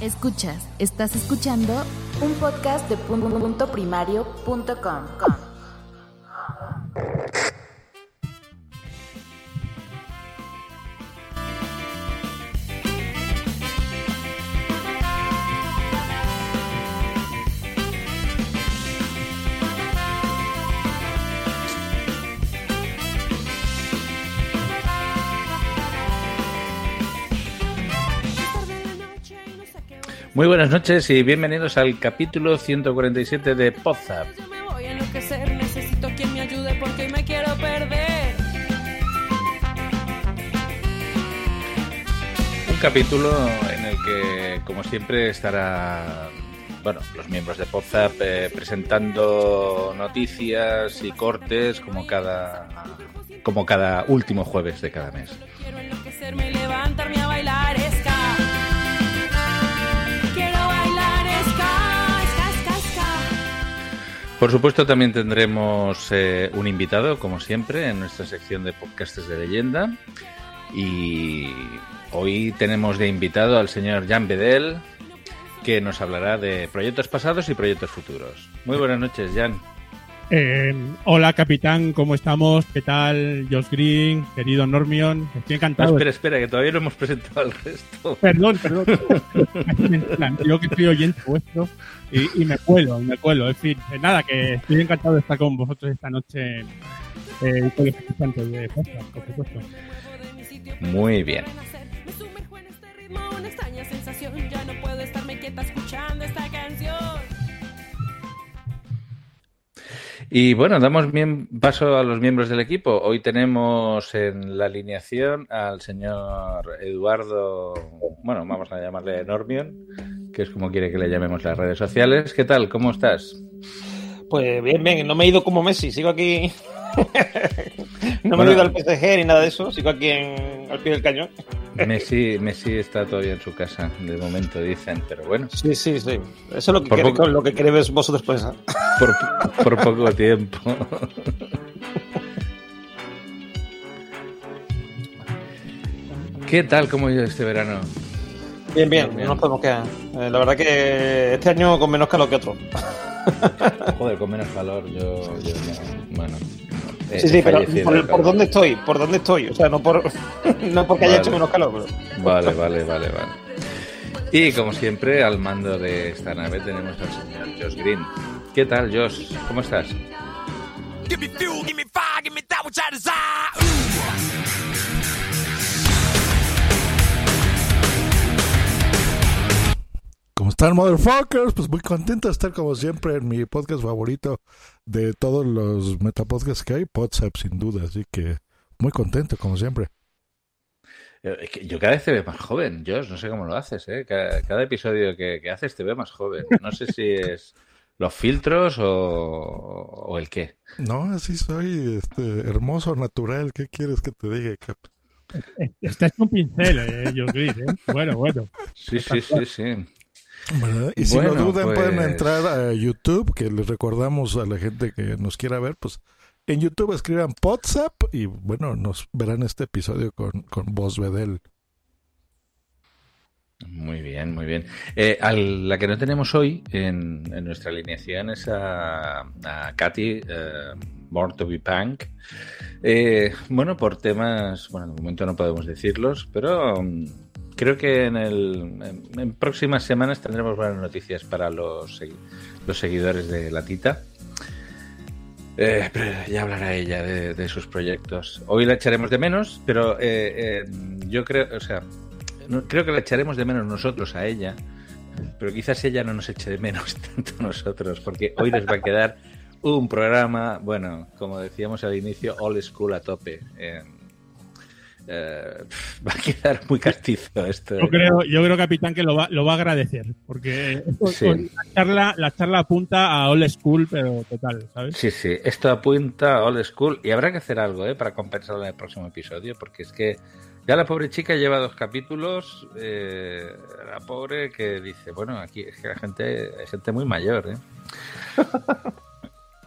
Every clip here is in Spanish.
Escuchas, estás escuchando un podcast de punto Muy buenas noches y bienvenidos al capítulo 147 de Podzap. Necesito quien me ayude porque me quiero perder. Un capítulo en el que, como siempre, estará bueno, los miembros de Podzap eh, presentando noticias y cortes como cada como cada último jueves de cada mes. Quiero enloquecerme y levantarme Por supuesto, también tendremos eh, un invitado, como siempre, en nuestra sección de podcasts de leyenda. Y hoy tenemos de invitado al señor Jan Bedel, que nos hablará de proyectos pasados y proyectos futuros. Muy buenas noches, Jan. Eh, hola, capitán, ¿cómo estamos? ¿Qué tal? Josh Green, querido Normion. Estoy No, encantado. espera, espera, que todavía no hemos presentado al resto. Perdón, perdón. Yo que soy oyente vuestro y, y me cuelo, me cuelo. En fin, eh, nada, que estoy encantado de estar con vosotros esta noche eh, con los escuchantes de podcast, por supuesto. Muy bien. Me sumerjo en este ritmo, una extraña sensación. Ya no Y bueno, damos bien paso a los miembros del equipo. Hoy tenemos en la alineación al señor Eduardo, bueno, vamos a llamarle Normion, que es como quiere que le llamemos las redes sociales. ¿Qué tal? ¿Cómo estás? Pues bien, bien, no me he ido como Messi, sigo aquí. no me Bueno. he ido al PSG ni nada de eso, sigo aquí en, al pie del cañón. Messi, Messi está todavía en su casa, de momento dicen, pero bueno, Sí, sí, sí. Eso es lo que, Por queréis, poco. lo que queréis vosotros pensar. por, por poco tiempo. ¿Qué tal? ¿Cómo ha ido este verano? Bien, bien, Bien. no nos podemos quedar. Eh, la verdad que este año con menos calor que otro. Joder, con menos calor, yo, yo no, bueno. Sí, sí, pero por, dónde estoy, por dónde estoy. O sea, no por no porque haya hecho menos calor, pero. Vale, vale, vale, vale. Y como siempre, al mando de esta nave tenemos al señor Josh Green. ¿Qué tal, Josh? ¿Cómo estás? Están, motherfuckers? Pues muy contento de estar como siempre en mi podcast favorito de todos los metapodcasts que hay, Podsap sin duda, así que muy contento como siempre. Eh, Yo cada vez te veo más joven, Josh. No sé cómo lo haces, ¿eh? Cada, cada episodio que, que haces te veo más joven. No sé si es los filtros o, o el qué. No, así soy, este, hermoso, natural, ¿qué quieres que te diga? cap? Estás con pincel, eh, Josh Green, ¿eh? Bueno, bueno. Sí, sí, sí, sí. ¿Verdad? Y si lo dudan pueden pues- entrar a YouTube, que les recordamos a la gente que nos quiera ver, pues en YouTube escriban Podsap y bueno, nos verán este episodio con, con voz Bedel. Muy bien, muy bien. Eh, a la que no tenemos hoy en, en nuestra alineación es a, a Katy, eh, Born to be Punk. Eh, bueno, por temas, bueno, de momento no podemos decirlos, pero mm, creo que en, el, en, próximas semanas tendremos buenas noticias para los, los seguidores de la Tita. Eh, pero ya hablará ella de, sus proyectos. Hoy la echaremos de menos, pero eh, eh, yo creo, o sea, creo que la echaremos de menos nosotros a ella, pero quizás ella no nos eche de menos tanto nosotros, porque hoy nos va a quedar un programa, bueno, como decíamos al inicio, all school a tope. Eh, eh, va a quedar muy castizo esto. ¿eh? Yo creo, yo creo, capitán, que lo va, lo va a agradecer, porque Sí. la, charla, la charla apunta a old school, pero total, ¿sabes? Sí, sí, esto apunta a old school y habrá que hacer algo ¿eh? para compensarlo en el próximo episodio, porque es que ya la pobre chica lleva dos capítulos, eh, la pobre que dice, bueno, aquí es que la gente, hay gente muy mayor, ¿eh?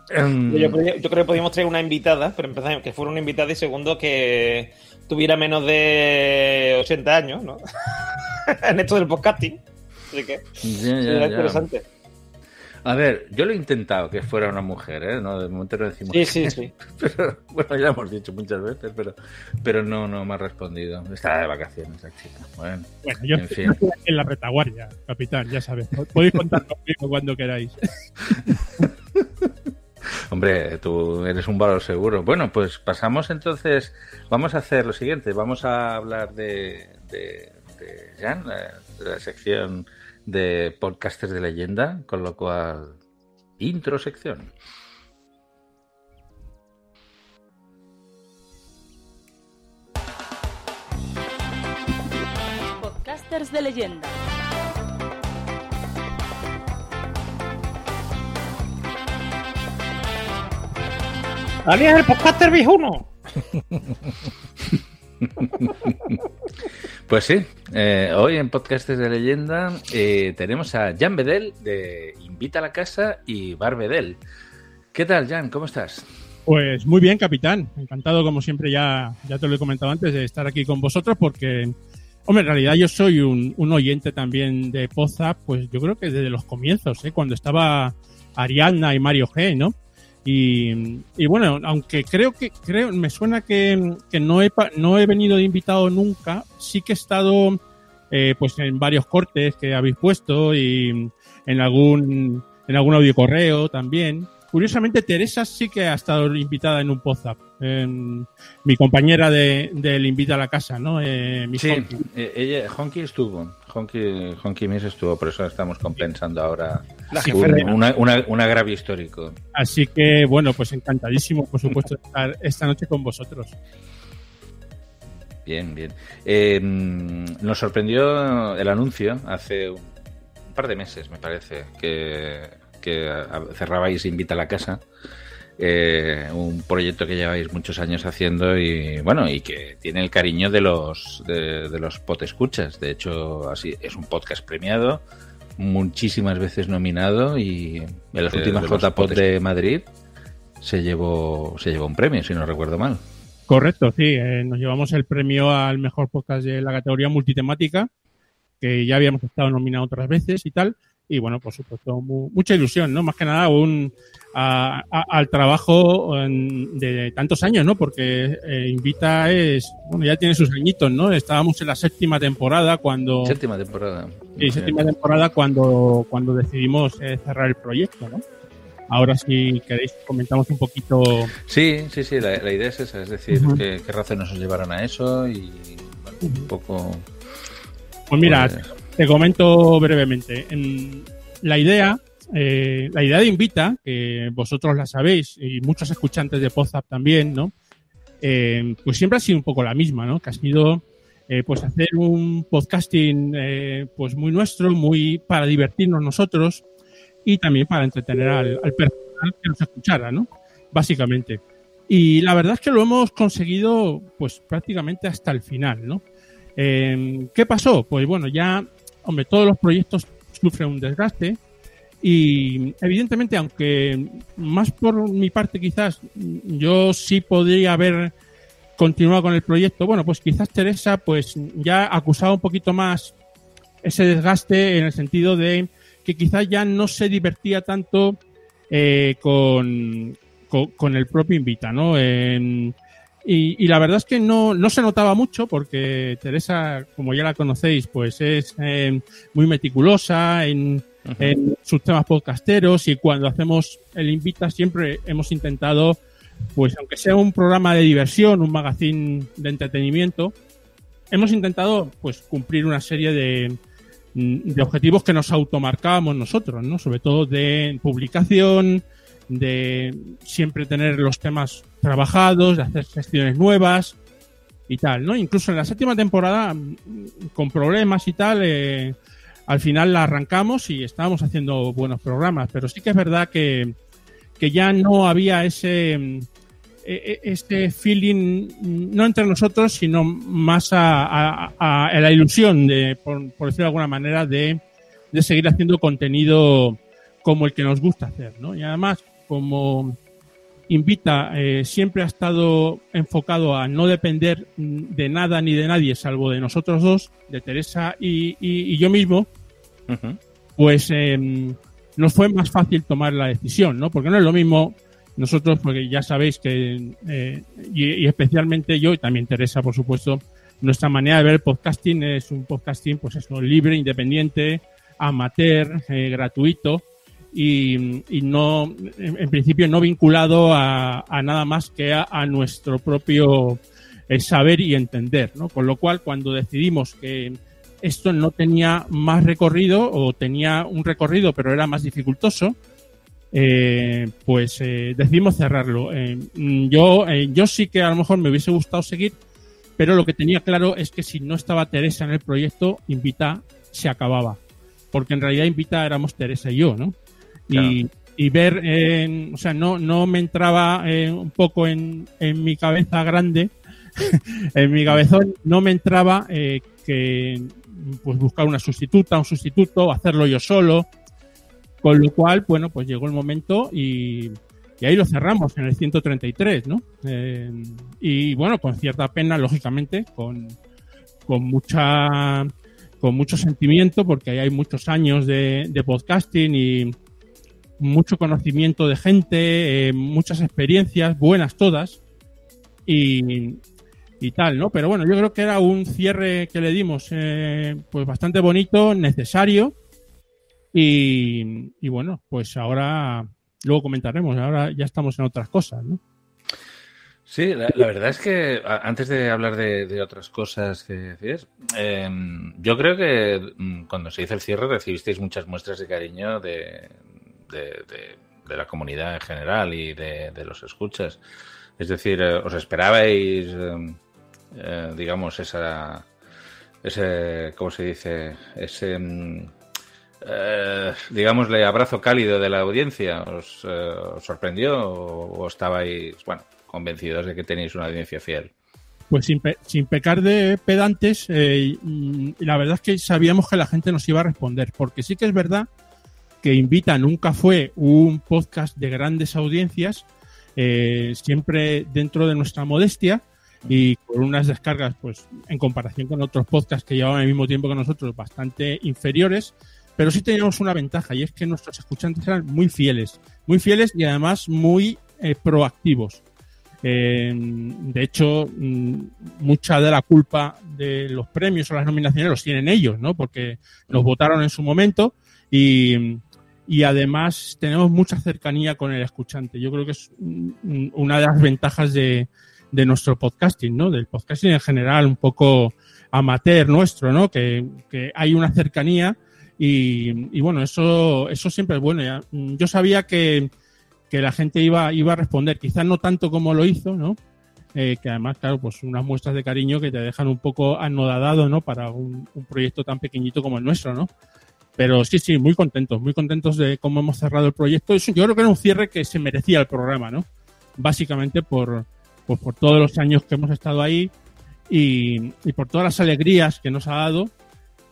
Em, Yo, creo- yo creo que podíamos traer una invitada, pero empezamos que fuera una invitada y segundo que tuviera menos de 80 años, ¿no? en esto del podcasting. Así que ya, sería ya. interesante. A ver, yo lo he intentado que fuera una mujer, ¿eh? No, de momento no decimos. Sí, sí, sí. Pero, bueno, ya hemos dicho muchas veces, pero, pero no, no me ha respondido. Está de vacaciones la chica. Bueno, Bueno, yo en estoy fin. en la retaguardia, capitán, ya sabes. Podéis contar conmigo cuando queráis. Hombre, tú eres un valor seguro. Bueno, pues pasamos entonces. Vamos a hacer lo siguiente. Vamos a hablar de, de, de Jan, de la sección de podcasters de leyenda, con lo cual, intro sección. Podcasters de leyenda. ¡Alias el podcaster viejuno! Pues sí, eh, hoy en Podcasters de Leyenda eh, tenemos a Jan Bedel de Invita a la Casa y Bar Bedel. ¿Qué tal, Jan? ¿Cómo estás? Pues muy bien, capitán. Encantado, como siempre, ya, ya te lo he comentado antes, de estar aquí con vosotros porque, hombre, en realidad yo soy un, un oyente también de Poza, pues yo creo que desde los comienzos, ¿eh? cuando estaba Ariadna y Mario G, ¿no? Y, y bueno, aunque creo que, creo, me suena que, que no, he, no he venido de invitado nunca, sí que he estado eh, pues en varios cortes que habéis puesto y en algún, en algún audio correo también. Curiosamente, Teresa sí que ha estado invitada en un WhatsApp. mi compañera de, del Invita a la Casa, ¿no? Eh, Sí, Honky. eh, ella, Honky estuvo. Honky, Honky Miss estuvo, por eso estamos compensando ahora La un- jefe una, una, un agravio histórico. Así que, bueno, pues encantadísimo, por supuesto, de estar esta noche con vosotros. Bien, bien. Eh, mm, nos sorprendió el anuncio hace un par de meses, me parece, que, que cerrabais Invita a la Casa. eh, un proyecto que lleváis muchos años haciendo y bueno y que tiene el cariño de los de, de los escuchas de hecho así es un podcast premiado muchísimas veces nominado y en las De- últimas podesc- de Madrid se llevó se llevó un premio si no recuerdo mal Correcto, sí. eh, nos llevamos el premio al mejor podcast de la categoría multitemática, que ya habíamos estado nominado otras veces y tal. Y bueno, por supuesto, mu- mucha ilusión, ¿no? Más que nada un, a- a- al trabajo en- de tantos años, ¿no? Porque eh, Invita es, bueno, ya tiene sus añitos, ¿no? Estábamos en la séptima temporada cuando... séptima temporada Sí, séptima temporada cuando, cuando decidimos eh, cerrar el proyecto, ¿no? Ahora si queréis comentamos un poquito... Sí, sí, sí, la, la idea es esa, es decir, Ujú. qué, qué razones nos llevaron a eso y bueno, un poco... Pues mira, pues, te comento brevemente. En la idea, eh, la idea de Invita, que vosotros la sabéis y muchos escuchantes de Podzap también, ¿no? Eh, pues siempre ha sido un poco la misma, ¿no? Que ha sido eh, pues hacer un podcasting pues muy nuestro, muy para divertirnos nosotros y también para entretener al, al personal que nos escuchara, ¿no? Básicamente. Y la verdad es que lo hemos conseguido pues prácticamente hasta el final, ¿no? ¿Qué pasó? Pues bueno, ya, hombre, todos los proyectos sufren un desgaste y evidentemente, aunque más por mi parte quizás yo sí podría haber continuado con el proyecto, bueno, pues quizás Teresa pues ya acusaba un poquito más ese desgaste en el sentido de que quizás ya no se divertía tanto eh, con, con, el propio Invita, ¿no? En- y, y la verdad es que no, no se notaba mucho porque Teresa, como ya la conocéis, pues es eh, muy meticulosa en, en sus temas podcasteros y cuando hacemos el Invita siempre hemos intentado, pues aunque sea un programa de diversión, un magazine de entretenimiento, hemos intentado pues cumplir una serie de, de objetivos que nos automarcábamos nosotros, ¿no? Sobre todo de publicación, de siempre tener los temas trabajados, de hacer secciones nuevas y tal, ¿no? Incluso en la séptima temporada, mm, con problemas y tal, eh, al final la arrancamos y estábamos haciendo buenos programas, pero sí que es verdad que, que ya no había ese, mm, e- e- este feeling, mm, no entre nosotros, sino más a- a la ilusión, de, por, por decirlo de alguna manera, de, de seguir haciendo contenido como el que nos gusta hacer, ¿no? Y además, como Invita eh, siempre ha estado enfocado a no depender de nada ni de nadie, salvo de nosotros dos, de Teresa y, y- y yo mismo, pues eh, nos fue más fácil tomar la decisión, ¿no? Porque no es lo mismo nosotros, porque ya sabéis que, eh, y, y especialmente yo, y también Teresa, por supuesto, nuestra manera de ver el podcasting es un podcasting, pues eso, libre, independiente, amateur, eh, gratuito, y, no, en, principio no vinculado a, nada más que a, nuestro propio eh, saber y entender, ¿no? Con lo cual, cuando decidimos que esto no tenía más recorrido o tenía un recorrido pero era más dificultoso, eh, pues eh, decidimos cerrarlo. Yo, yo sí que a lo mejor me hubiese gustado seguir, pero lo que tenía claro es que si no estaba Teresa en el proyecto, Invita se acababa. Porque en realidad Invita éramos Teresa y yo, ¿no? Y, y ver, eh, o sea, no, no me entraba eh, un poco en, en mi cabeza grande, en mi cabezón, no me entraba eh, que pues buscar una sustituta, un sustituto, hacerlo yo solo. Con lo cual, bueno, pues llegó el momento y, y ahí lo cerramos en el 133, ¿no? Eh, y bueno, con cierta pena, lógicamente, con, con mucha con mucho sentimiento, porque ahí hay muchos años de, de podcasting y mucho conocimiento de gente, eh, muchas experiencias, buenas todas, y, y tal, ¿no? Pero bueno, yo creo que era un cierre que le dimos, eh, pues bastante bonito, necesario, y, y bueno, pues ahora luego comentaremos, ahora ya estamos en otras cosas, ¿no? Sí, la, verdad es que antes de hablar de, de otras cosas que decías, eh, yo creo que mm, cuando se hizo el cierre recibisteis muchas muestras de cariño de, de- la comunidad en general y de, los escuchas. Es decir, eh, os esperabais, eh, eh, digamos, esa, ese, ¿cómo se dice? Ese, mm, eh, digámosle, abrazo cálido de la audiencia. ¿Os, eh, os sorprendió o, o estabais, bueno, convencidos de que tenéis una audiencia fiel? Pues sin, sin pecar de pedantes, mm, la verdad es que sabíamos que la gente nos iba a responder, porque sí que es verdad que Invita nunca fue un podcast de grandes audiencias, eh, siempre dentro de nuestra modestia y con unas descargas, pues en comparación con otros podcasts que llevaban el mismo tiempo que nosotros, bastante inferiores, pero sí teníamos una ventaja y es que nuestros escuchantes eran muy fieles, muy fieles y además muy eh, proactivos. Eh, de hecho, mm, mucha de la culpa de los premios o las nominaciones los tienen ellos, ¿no? Porque nos votaron en su momento y, y además tenemos mucha cercanía con el escuchante. Yo creo que es una de las ventajas de, de nuestro podcasting, ¿no? Del podcasting en general, un poco amateur nuestro, ¿no? Que, que hay una cercanía y, y bueno, eso, eso siempre es bueno. Mm, Yo sabía que, que la gente iba, iba a responder, quizás no tanto como lo hizo, ¿no? Eh, que además, claro, pues unas muestras de cariño que te dejan un poco anodadado, ¿no? Para un, un proyecto tan pequeñito como el nuestro, ¿no? Pero sí, sí, muy contentos, muy contentos de cómo hemos cerrado el proyecto. Yo creo que era un cierre que se merecía el programa, ¿no? Básicamente por, pues por todos los años que hemos estado ahí y, y por todas las alegrías que nos ha dado.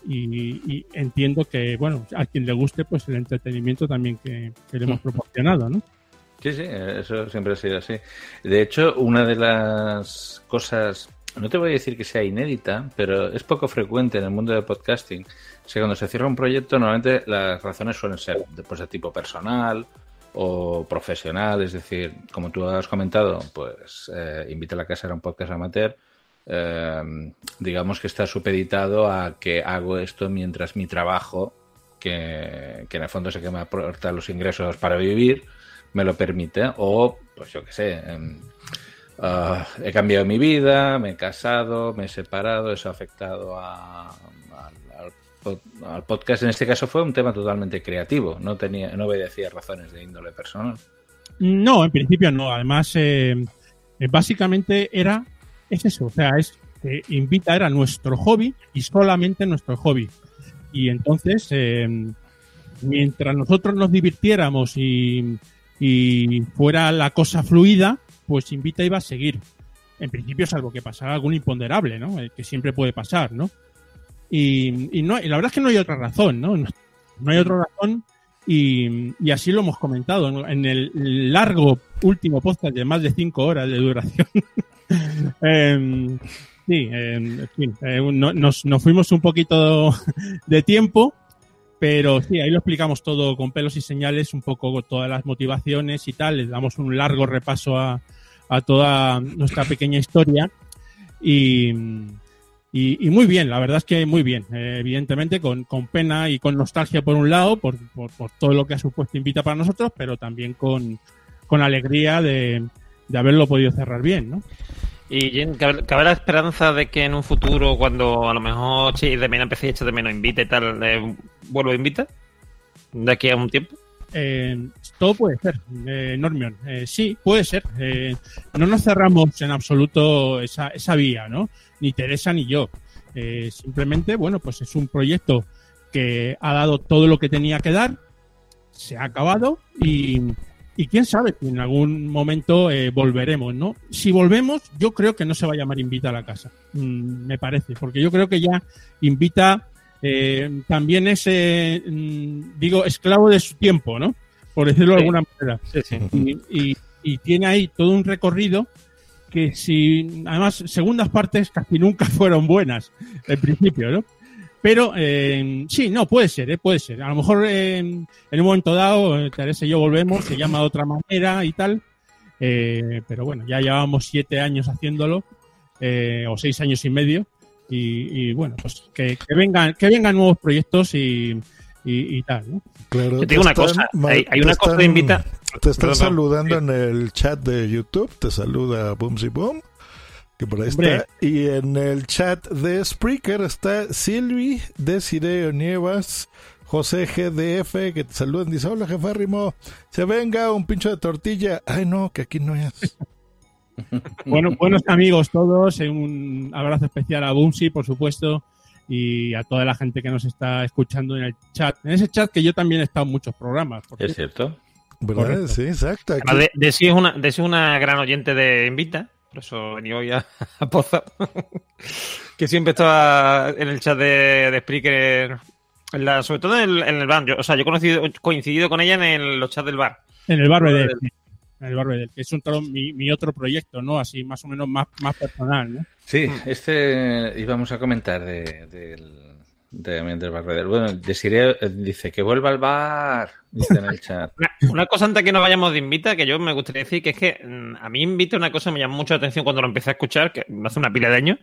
Y, y entiendo que, bueno, a quien le guste, pues el entretenimiento también que, que le hemos proporcionado, ¿no? Sí, sí, eso siempre ha sido así. De hecho, una de las cosas, no te voy a decir que sea inédita, pero es poco frecuente en el mundo del podcasting. Es cuando se cierra un proyecto, normalmente las razones suelen ser pues, de tipo personal o profesional. Es decir, como tú has comentado, pues eh, Invita a la Casa era un podcast amateur. eh, digamos que está supeditado a que hago esto mientras mi trabajo, que, en el fondo sé que me aporta los ingresos para vivir, me lo permite. O, pues yo qué sé, ah, he cambiado mi vida, me he casado, me he separado, eso ha afectado a- al, al pod- al podcast. En este caso fue un tema totalmente creativo, no, tenía, no obedecía razones de índole personal. No, en principio no. Además, eh, eh, básicamente era es eso. O sea, es que Invita era nuestro hobby y solamente nuestro hobby. Y entonces, eh, mientras nosotros nos divirtiéramos y, y fuera la cosa fluida, pues Invita iba a seguir. En principio, salvo que pasara algún imponderable, ¿no? Eh, que siempre puede pasar, ¿no? Y, y no, y la verdad es que no hay otra razón, ¿no? No, no hay otra razón y, y así lo hemos comentado en el largo último podcast de más de cinco horas de duración. Em, sí, em, en fin, eh, no- nos, nos fuimos un poquito de tiempo, pero sí, ahí lo explicamos todo con pelos y señales, un poco todas las motivaciones y tal. Les damos un largo repaso a, a toda nuestra pequeña historia. Y, y, y muy bien, la verdad es que muy bien. Eh, evidentemente, con, con pena y con nostalgia por un lado, por, por, todo lo que ha supuesto Invita para nosotros, pero también con, con alegría de, de haberlo podido cerrar bien, ¿no? Y Jen, ¿cabe, la esperanza de que en un futuro, cuando a lo mejor sí, de menos empecé a de menos invita y tal, eh, vuelvo a invita? ¿De aquí a un tiempo? Eh, todo puede ser, eh, Normion. Eh, sí, puede ser. Eh, no nos cerramos en absoluto esa, esa vía, ¿no? Ni Teresa ni yo. Simplemente, bueno, pues es un proyecto que ha dado todo lo que tenía que dar, se ha acabado y, y quién sabe si en algún momento volveremos, ¿no? Si volvemos, yo creo que no se va a llamar Invita a la casa, Mm, me parece, porque yo creo que ya Invita eh, también es, eh, mm, digo, esclavo de su tiempo, ¿no? Por decirlo de alguna manera. Sí, sí. Y, y- y tiene ahí todo un recorrido que si, además, segundas partes casi nunca fueron buenas, en principio, ¿no? Pero eh, sí, no, puede ser, puede ser. A lo mejor en un momento dado, Teresa y yo volvemos, se llama de otra manera y tal. Pero bueno, ya llevamos siete años haciéndolo, o seis años y medio. Y, y bueno, pues que, que vengan, que vengan nuevos proyectos y, y, y tal, ¿no? Claro, Te digo una cosa, ma- hay- hay te una cosa de invita- Te están Perdón, saludando sí. en el chat de YouTube, te saluda Boomsy Boom, que por ahí Hombre. está. Y en el chat de Spreaker está Silvi, Desiree Nievas, José GDF, que te saludan. Dice, hola jefárrimo, se venga un pincho de tortilla. Ay no, que aquí no es. Bueno, buenos amigos todos, eh, un abrazo especial a Bumsy, por supuesto, y a toda la gente que nos está escuchando en el chat. En ese chat que yo también he estado en muchos programas. por Es cierto. ¿Verdad? Sí, exacto. De, de sí es una, de sí es una gran oyente de Invita, por eso venía hoy a, a Poza, que siempre estaba en el chat de, de Spreaker, en la- sobre todo en el, en el bar. Yo- o sea, yo he conocido, coincidido con ella en el- los chats del bar. En el Barbe del. En el Barbe del, que es un, tro- mi, mi otro proyecto, ¿no? Así más o menos más, más personal, ¿no? Sí, este íbamos a comentar de, del de Barbedel. Bueno, Desiree dice que vuelva al bar, dice en el chat. Una, una cosa antes que nos vayamos de Invita, que yo me gustaría decir que es que mm, a mí Invita una cosa me llamó mucho la atención cuando lo empecé a escuchar, que hace una pila de años,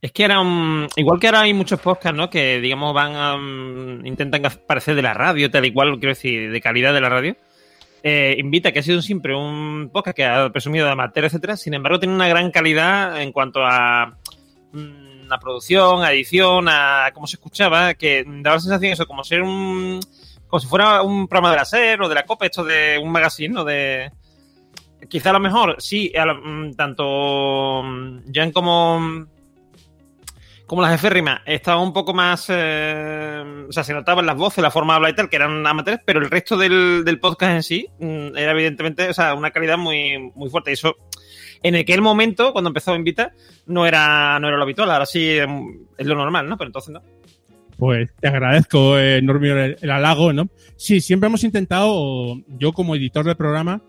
es que era un, igual que ahora hay muchos podcasts, ¿no? Que digamos van a, mm, intentan parecer de la radio, tal y cual, quiero decir, de calidad de la radio. Eh, Invita, que ha sido siempre un podcast que ha presumido de amateur, etcétera, sin embargo tiene una gran calidad en cuanto a mm, a producción, a edición, a cómo se escuchaba, que daba la sensación eso, como ser un como si fuera un programa de la SER o de la COPE, esto de un magazine, ¿no? De, quizá a lo mejor, sí, a lo- mm, tanto mm, Jan como, como las eférrimas estaban un poco más, eh, o sea, se notaban las voces, la forma de hablar y tal, que eran amateurs, pero el resto del, del podcast en sí mm, era evidentemente, o sea, una calidad muy, muy fuerte. Y eso, en aquel momento, cuando empezó a invitar, no era, no era lo habitual, ahora sí mm, es lo normal, ¿no? Pero entonces no. Pues te agradezco, eh, Normio, el, el halago, ¿no? Sí, siempre hemos intentado, yo como editor del programa,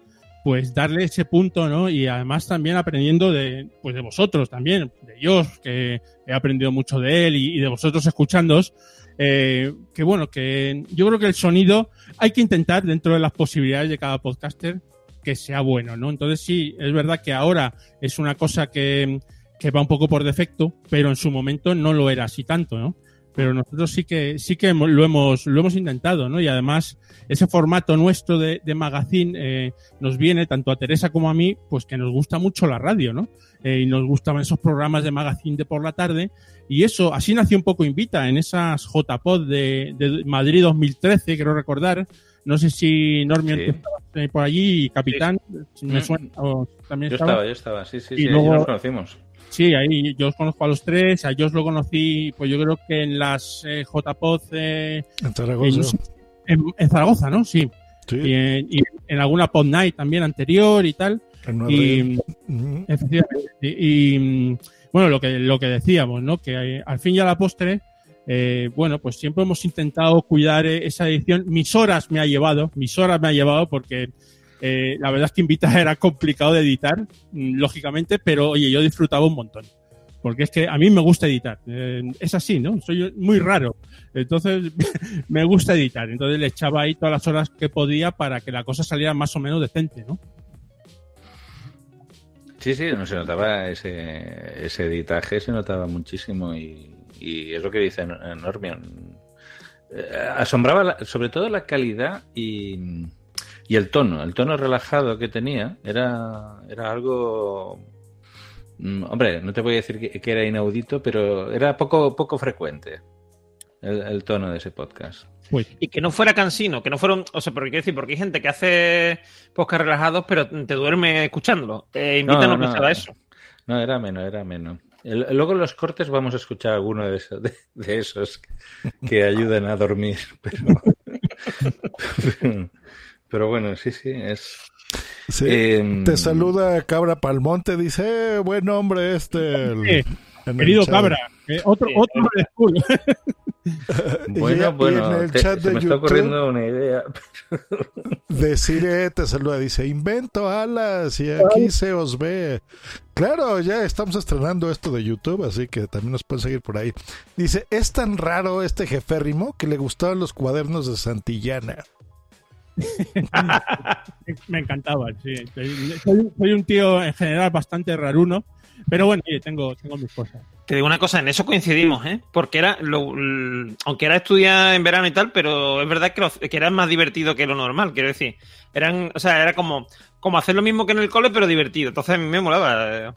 pues darle ese punto, ¿no? Y además también aprendiendo de, pues de vosotros también, Dios, que he aprendido mucho de él y, de vosotros escuchándoos, eh, que bueno, que yo creo que el sonido hay que intentar dentro de las posibilidades de cada podcaster que sea bueno, ¿no? Entonces sí, es verdad que ahora es una cosa que, que va un poco por defecto, pero en su momento no lo era así tanto, ¿no? Pero nosotros sí que sí que lo hemos lo hemos intentado, ¿no? Y además ese formato nuestro de, de magazine eh, nos viene tanto a Teresa como a mí, pues que nos gusta mucho la radio, ¿no? Eh, y nos gustan esos programas de magazine de por la tarde y eso así nació un poco Invita en esas JPod de, de Madrid 2013, quiero recordar. No sé si Normio Sí. tú estabas eh, por allí y Capitán, si me Mm. suena, o también Yo estaba. estaba, yo estaba, sí, sí, Y sí, luego- allí nos conocimos. Sí, ahí yo os conozco a los tres, a ellos lo conocí, pues yo creo que en las eh, JPOD eh, En Zaragoza. en, en Zaragoza, ¿no? Sí. Sí. Y, en, y en alguna Pod Night también anterior y tal. En Y. Ujú. Efectivamente. Y, y, mm, bueno, lo que, lo que decíamos, ¿no? Que eh, al fin y a la postre, eh, bueno, pues siempre hemos intentado cuidar eh, esa edición. Mis horas me ha llevado, mis horas me ha llevado porque eh, la verdad es que Invita era complicado de editar, mm, lógicamente, pero oye, yo disfrutaba un montón. Porque es que a mí me gusta editar. Eh, es así, ¿no? Soy muy raro. Entonces, me gusta editar. Entonces le echaba ahí todas las horas que podía para que la cosa saliera más o menos decente, ¿no? Sí, sí, no se notaba ese, ese editaje, se notaba muchísimo y, y es lo que dice Nor- Normion. Eh, asombraba sobre todo la calidad y, y el tono, el tono relajado que tenía era, era algo... mm, Hombre, no te voy a decir que, que era inaudito, pero era poco, poco frecuente el, el tono de ese podcast. Y que no fuera cansino, que no fueron. O sea, porque quiero decir, porque hay gente que hace podcast relajados, pero te duerme escuchándolo. Eh, invita no, pensaba eso. No, era menos, era menos. El- luego en los cortes vamos a escuchar alguno de esos, de, de esos que ayuden a dormir. Pero, pero bueno, sí, sí, es. Sí. Em, Te saluda Cabra Palmonte, dice, eh, buen hombre este. el- querido chat. Cabra, eh, otro, otro del school. Bueno, Y- y bueno, en el te- chat se de me está ocurriendo una idea. Deciré, te saluda, dice, invento alas y aquí se os ve. Claro, ya estamos estrenando esto de YouTube, así que también nos pueden seguir por ahí. Dice, es tan raro este jeférrimo que le gustaban los cuadernos de Santillana. Me encantaban, sí. Soy, soy un tío en general bastante raruno, pero bueno, oye, tengo, tengo mis cosas. Te digo una cosa, en eso coincidimos, ¿eh? Porque era, lo- aunque era estudiar en verano y tal, pero es verdad que, lo- que era más divertido que lo normal, quiero decir. Eran, o sea, era como, como hacer lo mismo que en el cole, pero divertido. Entonces a mí me molaba. eh.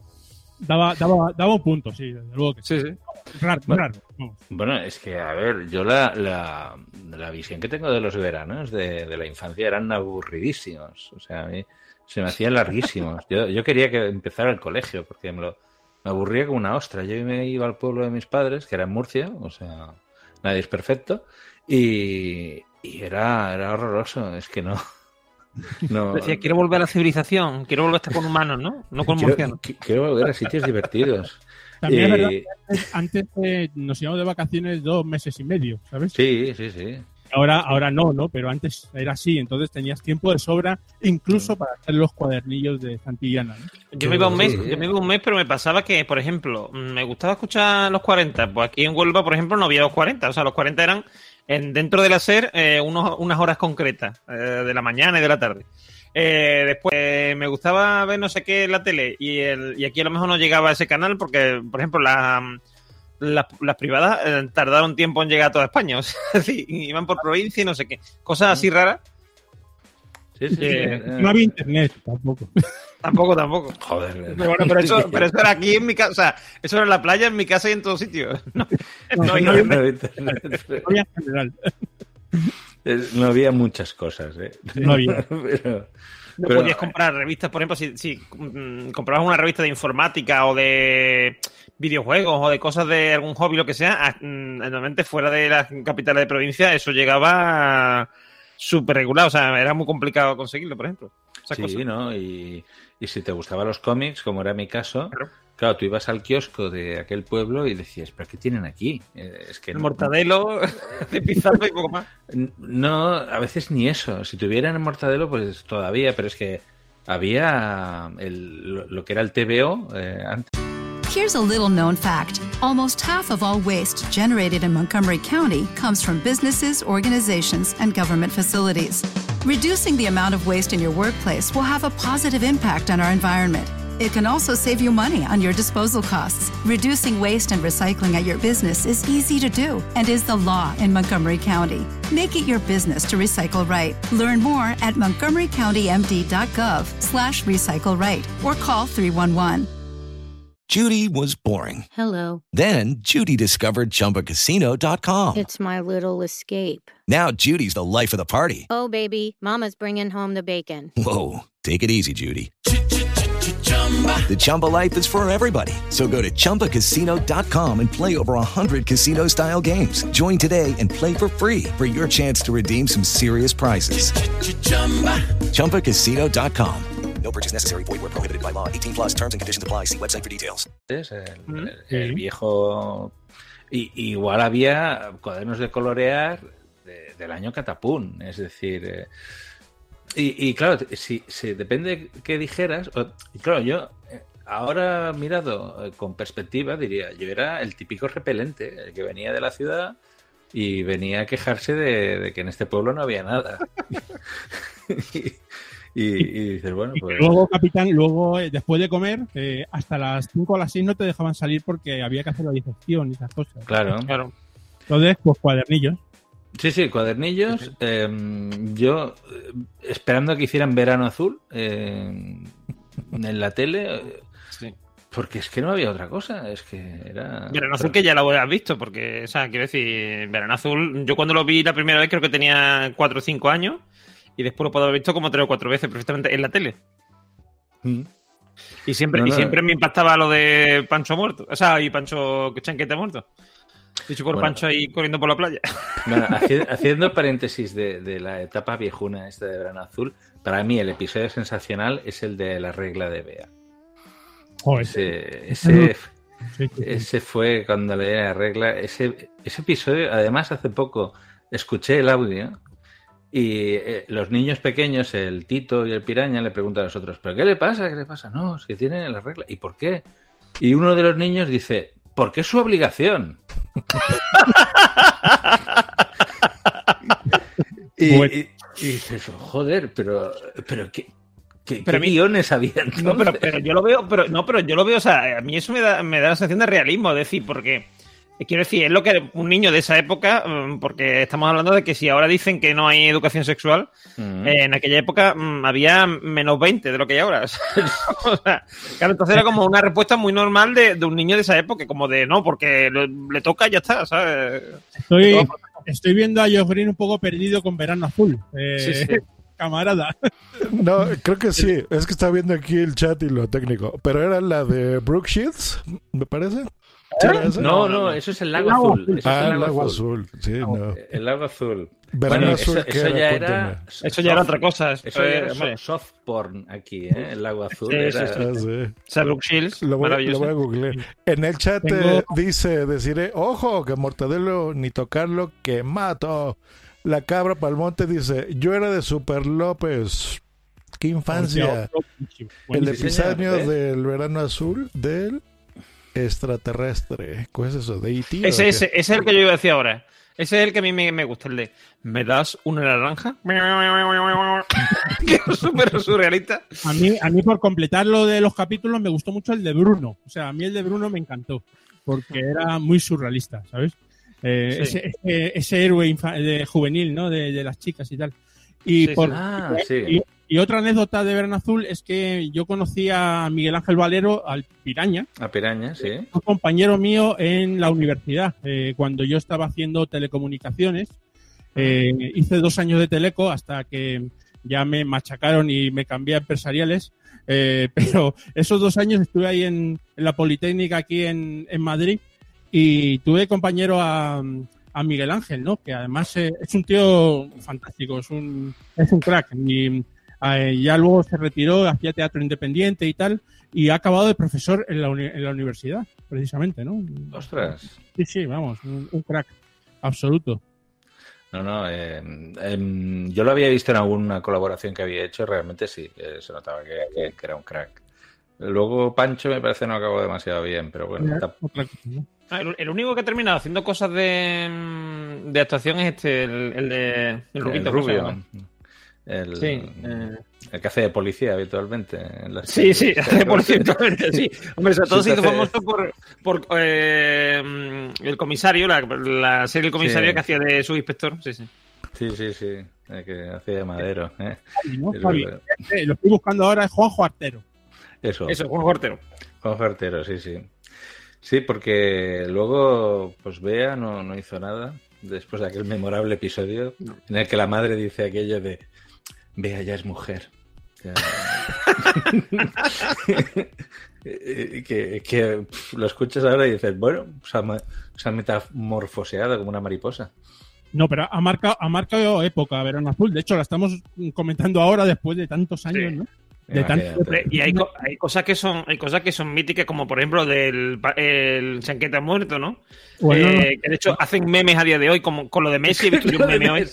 Daba, daba, daba un punto, sí, desde luego que sí. Sí, sí. Raro, Bueno. raro. vamos. Bueno, es que, a ver, yo la, la, la visión que tengo de los veranos de, de la infancia eran aburridísimos. O sea, a mí se me hacían larguísimos. Yo, yo quería que empezara el colegio, porque me, lo, me aburría como una ostra. Yo me iba al pueblo de mis padres, que era en Murcia, o sea, nadie es perfecto, y, y era, era horroroso. Es que no. no Decía, quiero volver a la civilización, quiero volver a estar con humanos, ¿no? No con quiero, murcianos. qui- quiero volver a sitios divertidos. También es Eh, verdad que antes, antes, eh, nos íbamos de vacaciones dos meses y medio, ¿sabes? Sí, sí, sí. Ahora, ahora no, ¿no? Pero antes era así, entonces tenías tiempo de sobra incluso para hacer los cuadernillos de Santillana. ¿no? Yo me iba un mes, yo me iba un mes, pero me pasaba que, por ejemplo, mm, me gustaba escuchar los 40. Pues aquí en Huelva, por ejemplo, no había los 40. O sea, los 40 eran en, dentro del hacer eh, unos, unas horas concretas, eh, de la mañana y de la tarde. Eh, después eh, me gustaba ver no sé qué en la tele y, el, y aquí a lo mejor no llegaba a ese canal porque, por ejemplo, la- las, las privadas eh, tardaron tiempo en llegar a toda España. O sea, sí, iban por provincia y no sé qué. Cosas así raras. Sí, sí, sí. Eh, No había internet tampoco. Tampoco, tampoco. Joder. Pero, bueno, pero, eso, pero eso era aquí en mi casa, o sea, eso era en la playa, en mi casa y en todos sitios. No, no, no, no, no, no, No, internet. No había en general. No había muchas cosas, ¿eh? No había. Pero, no pero- podías comprar revistas, por ejemplo, si, si mm, comprabas una revista de informática o de videojuegos o de cosas de algún hobby, lo que sea, ah, mm, normalmente fuera de las capitales de provincia, eso llegaba súper regular, o sea, era muy complicado conseguirlo, por ejemplo. Esas sí, cosas. ¿no? Y, y si te gustaban los cómics, como era mi caso, Claro. Claro, tú ibas al kiosco de aquel pueblo y decías, ¿pero qué tienen aquí? Eh, Es que El no- mortadelo de pizarro y poco más. No, a veces ni eso. Si tuvieran el mortadelo, pues todavía, pero es que había el- lo, lo que era el TVO eh, antes. Here's a little known fact almost half of all waste generated in Montgomery County comes from businesses, organizations, and government facilities. Reducing the amount of waste in your workplace will have a positive impact on our environment. It can also save you money on your disposal costs. Reducing waste and recycling at your business is easy to do and is the law in Montgomery County. Make it your business to recycle right. Learn more at montgomerycountymd.gov slash recycle right or call 311. Judy was boring. Hello. Then Judy discovered ChumbaCasino.com. It's my little escape. Now Judy's the life of the party. Oh, baby, Mama's bringing home the bacon. Whoa, take it easy, Judy. The Chumba life is for everybody. So go to ChumbaCasino.com and play over 100 casino style games. Join today and play for free for your chance to redeem some serious prizes. ChumbaCasino.com. No purchase necessary. Void where prohibited by law. 18 plus terms and conditions apply. See website for details. Es el, el- el viejo. Y, y igual había cuadernos de colorear de- del año Catapún. Es decir. eh, y, y claro, si, si depende qué dijeras. o- y claro, yo. eh, Ahora mirado eh, con perspectiva, diría, yo era el típico repelente, el que venía de la ciudad y venía a quejarse de, de que en este pueblo no había nada. y, y dices, bueno, Y pues. luego, capitán, luego, eh, después de comer, eh, hasta las 5 o las 6 no te dejaban salir porque había que hacer la digestión y esas cosas. Claro. Claro. Entonces, pues cuadernillos. Sí, sí, cuadernillos. eh, yo eh, esperando a que hicieran verano azul eh, en la tele, eh, Sí. porque es que no había otra cosa. Es que era. Verano Azul que ya lo has visto, porque, o sea, quiero decir, Verano Azul, yo cuando lo vi la primera vez creo que tenía 4 o 5 años y después lo puedo haber visto como 3 o 4 veces perfectamente en la tele. Mm. Y siempre, No, y no. siempre me impactaba lo de Pancho muerto, o sea, y Pancho Chanquete muerto. Dicho por Bueno. Pancho ahí corriendo por la playa. Bueno, haci- haciendo paréntesis de, de la etapa viejuna esta de verano azul, para mí el episodio sensacional es el de la regla de Bea. Joder. Ese, ese, Sí, sí, sí. ese fue cuando leí la regla. Ese, ese episodio, además, hace poco escuché el audio y eh, los niños pequeños, el Tito y el Piraña, le preguntan a los otros: ¿Pero qué le pasa? ¿Qué le pasa? No, es que tienen la regla. ¿Y por qué? Y uno de los niños dice: Porque es su obligación. Y, Bueno. y- y dices: "Joder, pero, pero ¿qué, qué, Pero qué mí- guiones había No, pero, entonces?". pero yo lo veo, pero no, pero yo lo veo, o sea, a mí eso me da, me da la sensación de realismo, es decir, porque quiero decir, es lo que un niño de esa época, mm, porque estamos hablando de que si ahora dicen que no hay educación sexual, Mm. eh, en aquella época mm, había menos 20 de lo que hay ahora. O sea, claro, entonces era como una respuesta muy normal de, de un niño de esa época, como de no, porque le toca y ya está, ¿sabes? Estoy, estoy viendo a Josh Green un poco perdido con Verano Azul. Eh, Sí, sí. Camarada. No, creo que sí. Es que está viendo aquí el chat y lo técnico. Pero era la de Brooke Shields, me parece. ¿Sí era esa? No, no, eso es el lago El lago azul. azul. Eso es Ah, el el lago azul. azul. Sí, no. El lago azul. Verano Bueno, azul, eso, ¿qué eso era? ya era. Eso ya era otra cosa. Eso era soft porn aquí, ¿eh? El lago azul. Sí, era- sí, Ah, sí. Shields, Lo voy, lo voy a googlear. En el chat Tengo- eh, dice, deciré, ojo, que Mortadelo ni tocarlo, que mato. La cabra Palmonte dice, yo era de Super López. Qué infancia. El episodio del verano azul del extraterrestre. ¿Cuál es eso? ¿De E.T. o Ese, ese, ese es el que yo iba a decir ahora. Ese es el que a mí me, me gusta, el de ¿me das una naranja? que es súper surrealista. A mí, a mí, por completar lo de los capítulos, me gustó mucho el de Bruno. O sea, a mí el de Bruno me encantó. Porque era muy surrealista, ¿sabes? Eh, Sí. ese, ese- ese héroe de juvenil, ¿no? De, de las chicas y tal. Y, Sí, por, sí. Ah, sí. y, y otra anécdota de Verano Azul es que yo conocí a Miguel Ángel Valero, al Piraña, A piraña, sí. un compañero mío en la universidad, eh, cuando yo estaba haciendo telecomunicaciones. Eh, hice dos años de teleco hasta que ya me machacaron y me cambié a empresariales. Eh, pero esos dos años estuve ahí en, en la Politécnica aquí en, en Madrid y tuve compañero a, a Miguel Ángel, ¿no? Que además eh, es un tío fantástico, es un, es un crack. Y eh, ya luego se retiró, hacía teatro independiente y tal, y ha acabado de profesor en la, uni- en la universidad, precisamente, ¿no? Ostras. Sí, sí, vamos, un, un crack absoluto. No, no. eh, em, yo lo había visto en alguna colaboración que había hecho. Realmente sí. eh, se notaba que, que- que era un crack. Luego Pancho me parece no acabó demasiado bien, pero bueno. Ah, El, el único que ha terminado haciendo cosas de, mm, de actuación es este, el, el de el rubito. ¿cómo se rubio. El, Sí, eh. el que hace de policía habitualmente. en las Sí, sí, hace por cierto, sí. Hombre, sobre todo se hizo famoso por, por eh, el comisario, la, la serie El comisario Sí. que hacía de subinspector. Sí, sí. Sí, sí, sí. el que hacía de madero. ¿eh? Eh, Lo estoy buscando ahora, es Juanjo Artero. Eso. Eso, Juan Cortero. Juan Fertero, sí, sí. Sí, porque luego, pues Bea no, no hizo nada después de aquel memorable episodio en el que la madre dice aquello de Bea ya es mujer. Que, que, que, pf, lo escuchas ahora y dices, bueno, se ha, se ha metamorfoseado como una mariposa. No, pero ha marcado, ha marcado época Verano Azul. De hecho, la estamos comentando ahora después de tantos años, ¿no? De tanto- Y hay, co- hay cosas que son hay cosas que son míticas, como por ejemplo del pa- el Chanqueta muerto, ¿no? Bueno, Eh, no. que de hecho hacen memes a día de hoy, como con lo de Messi, he visto yo un meme hoy.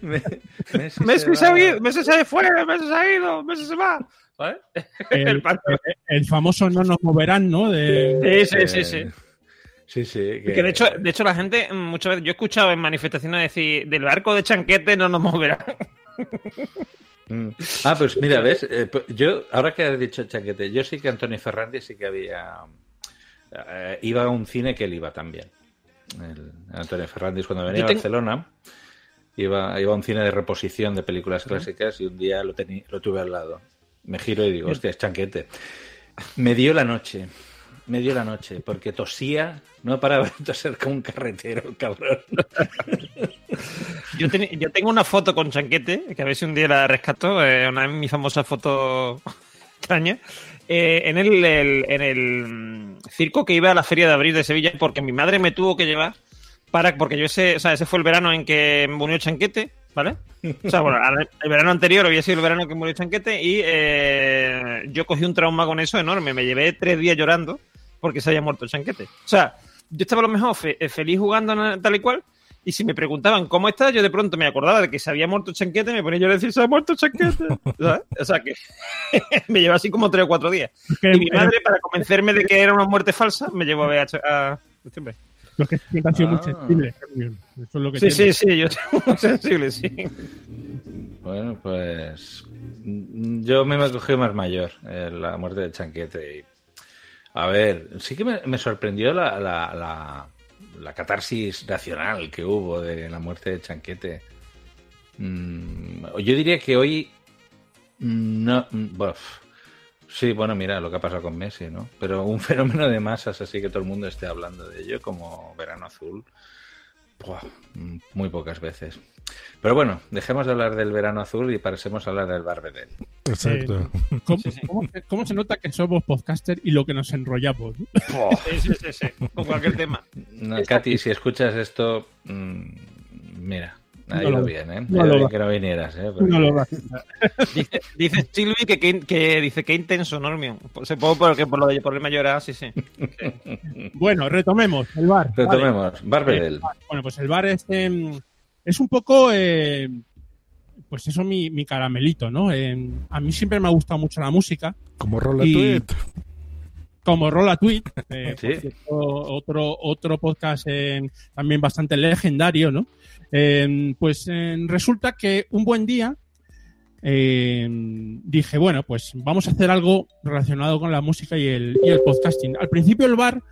Messi. Me- Messi Messi se va. ido, Messi se fue, Messi se ha ido, Messi se va. El, El partido. el famoso no nos moverán, ¿no? De, Sí, sí, sí, sí. Sí, sí. Que de hecho, de hecho la gente muchas veces, yo he escuchado en manifestaciones decir, del barco de Chanquete no nos moverá. Mm. Ah, pues mira, ¿ves? Eh, pues yo, ahora que has dicho chaquete, yo sí que Antonio Ferrandi sí que había... eh, iba a un cine que él iba también. El, Antonio Ferrandis cuando venía a Barcelona iba, iba a un cine de reposición de películas clásicas y un día lo, lo tuve al lado. Me giro y digo, hostia, es chanquete. Me dio la noche. Me dio la noche, porque tosía, no paraba de toser como un carretero, cabrón. Yo, teni- yo tengo una foto con Chanquete, que a ver si un día la rescato, eh, una de mis famosas fotos extrañas, eh, en, el, el- en el mm, circo que iba a la Feria de Abril de Sevilla, porque mi madre me tuvo que llevar para, porque yo ese, o sea, ese fue el verano en que murió Chanquete, ¿vale? O sea, bueno, el verano anterior había sido el verano que murió Chanquete y eh, yo cogí un trauma con eso enorme. Me llevé tres días llorando porque se haya muerto Chanquete. O sea, yo estaba a lo mejor fe- eh, feliz jugando tal y cual. Y si me preguntaban cómo está, yo de pronto me acordaba de que se había muerto Chanquete, me ponía yo a decir, se ha muerto Chanquete. ¿sabes? O sea que me llevó así como tres o cuatro días. y mi madre, para convencerme de que era una muerte falsa, me llevó a ver a, a este. Los que siempre han sido muy Ah. sensibles. Eso es lo que Sí, tiene. sí, sí, yo soy muy sensible, sí. Bueno, pues yo me he cogido más mayor, eh, la muerte de Chanquete. Y, a ver, sí que me, me sorprendió la, la, la, la catarsis nacional que hubo de la muerte de Chanquete. Mm, yo diría que hoy mm, no... mm, buf. Sí, bueno, mira lo que ha pasado con Messi, ¿no? Pero un fenómeno de masas así que todo el mundo esté hablando de ello, como Verano Azul, buah, muy pocas veces. Pero bueno, dejemos de hablar del verano azul y pasemos a hablar del Barbedel. Exacto. Eh, ¿Cómo, cómo se- cómo se nota que somos podcaster y lo que nos enrollamos? Sí, sí, sí, sí, con cualquier tema. No, Katy, si escuchas esto, mm, mira, ha No ido lo- bien, ¿eh? no lo bien va- que no vinieras, ¿eh? Porque- No lo va- Dice, dice Silvi que, que, que dice que intenso, Normion. Se puede porque por lo de por el mayor sí, sí. Bueno, retomemos el bar. Vale. Retomemos, Barbedel. Eh, bueno, pues el bar es, em, es un poco, eh, pues eso, mi, mi caramelito, ¿no? Em, a mí siempre me ha gustado mucho la música. Como Rola Y- Tweet. Como Rola Tweet, eh, Sí. cierto, otro, otro podcast eh, también bastante legendario, ¿no? Eh, pues eh, resulta que un buen día eh, dije, bueno, pues vamos a hacer algo relacionado con la música y el, y el podcasting. Al principio el bar,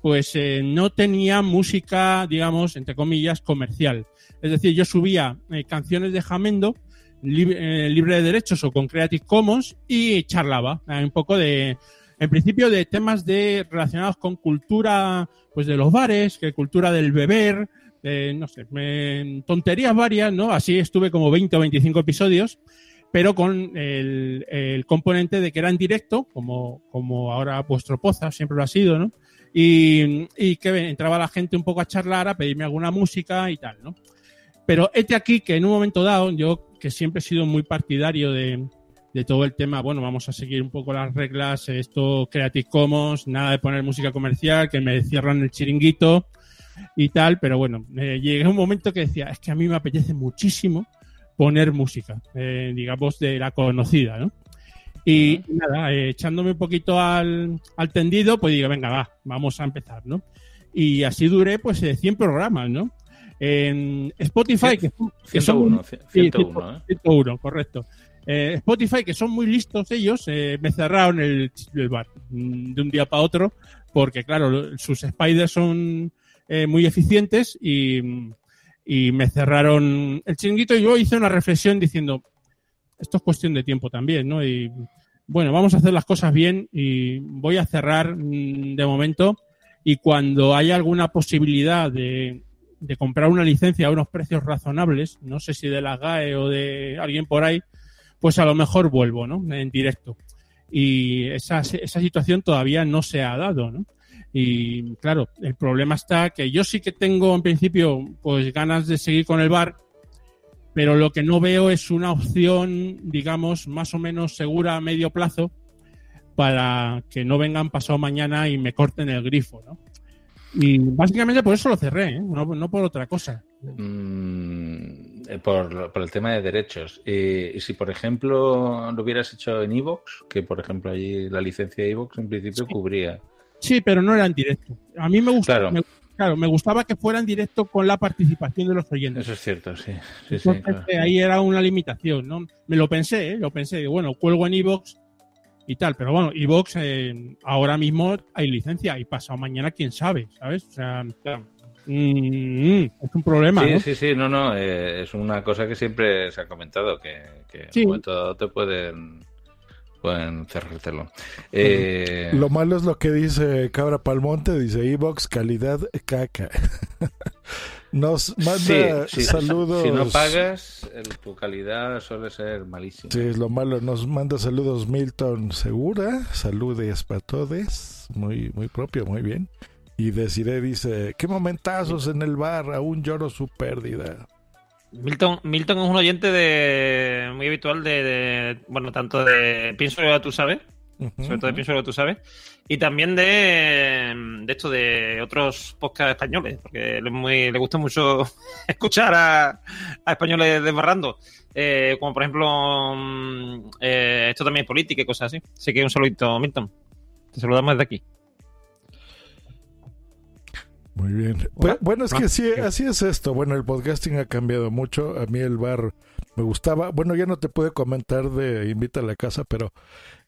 pues eh, no tenía música, digamos, entre comillas, comercial. Es decir, yo subía eh, canciones de Jamendo lib- eh, libre de derechos o con Creative Commons y charlaba un poco de, en principio, de temas de relacionados con cultura, pues de los bares, que cultura del beber, eh, no sé, me- tonterías varias, ¿no? Así estuve como 20 o 25 episodios, pero con el, componente de que era en directo, como, como ahora vuestro Poza siempre lo ha sido, ¿no? Y, y que entraba la gente un poco a charlar, a pedirme alguna música y tal, ¿no? Pero este aquí que en un momento dado, yo que siempre he sido muy partidario de, de todo el tema, bueno, vamos a seguir un poco las reglas, esto Creative Commons, nada de poner música comercial, que me cierran el chiringuito y tal, pero bueno, eh, llegué a un momento que decía, es que a mí me apetece muchísimo poner música, eh, digamos, de la conocida, ¿no? Y nada, eh, echándome un poquito al, al tendido, pues digo, venga, va, vamos a empezar, ¿no? Y así duré, pues, eh, 100 programas, ¿no? En Spotify, que, que son... 101, sí, 101, ¿eh? 101, correcto. Eh, Spotify, que son muy listos ellos, eh, me cerraron el, el bar mm, de un día para otro, porque claro, sus spiders son eh, muy eficientes y, y me cerraron el chiringuito y yo hice una reflexión diciendo, esto es cuestión de tiempo también, ¿no? Y bueno, vamos a hacer las cosas bien y voy a cerrar mm, de momento y cuando haya alguna posibilidad de, de comprar una licencia a unos precios razonables, no sé si de la GAE o de alguien por ahí, pues a lo mejor vuelvo, ¿no? En directo. Y esa, esa situación todavía no se ha dado, ¿no? Y claro, el problema está que yo sí que tengo en principio pues ganas de seguir con el bar, pero lo que no veo es una opción, digamos, más o menos segura a medio plazo para que no vengan pasado mañana y me corten el grifo, ¿no? Y básicamente por eso lo cerré, ¿eh? no, no por otra cosa. Mm, eh, por, por el tema de derechos. Y, y si, por ejemplo, lo hubieras hecho en Evox, que por ejemplo allí la licencia de Evox en principio cubría. Sí, pero no era en directo. A mí me gusta, Claro. me, claro, me gustaba que fuera en directo con la participación de los oyentes. Eso es cierto, sí. sí, claro. ahí era una limitación, ¿no? Me lo pensé, ¿eh? Lo pensé. Digo, bueno, cuelgo en Evox y tal. Pero bueno, Evox eh, ahora mismo hay licencia y pasado mañana quién sabe, ¿sabes? O sea, mm, mm, es un problema, Sí, ¿no? sí, sí, no, no, eh, es una cosa que siempre se ha comentado, que, que en Sí. un momento dado te pueden, pueden cerrártelo. Eh, Lo malo es lo que dice Cabra Palmonte, dice Evox, calidad caca. Nos manda sí, sí, saludos. Si no pagas, el- tu calidad suele ser malísima. Sí, es lo malo. Nos manda saludos Milton Segura. Saludes para todos. Muy, muy propio, muy bien. Y Desiree dice, qué momentazos en el bar, aún lloro su pérdida. Milton, Milton es un oyente de muy habitual de, de- bueno, tanto de Pienso que tú sabes, sobre todo de Pienso que tú sabes, y también de, de esto de otros podcasts españoles, porque le, muy- le gusta mucho escuchar a, a españoles desbarrando, Eh, como por ejemplo, mm, eh, esto también es política y cosas así. Así que un saludito, Milton. Te saludamos desde aquí. Muy bien. Bueno, es que Ah, sí, sí. así es esto. Bueno, el podcasting ha cambiado mucho. A mí el bar me gustaba. Bueno, ya no te pude comentar de Invita a la Casa, pero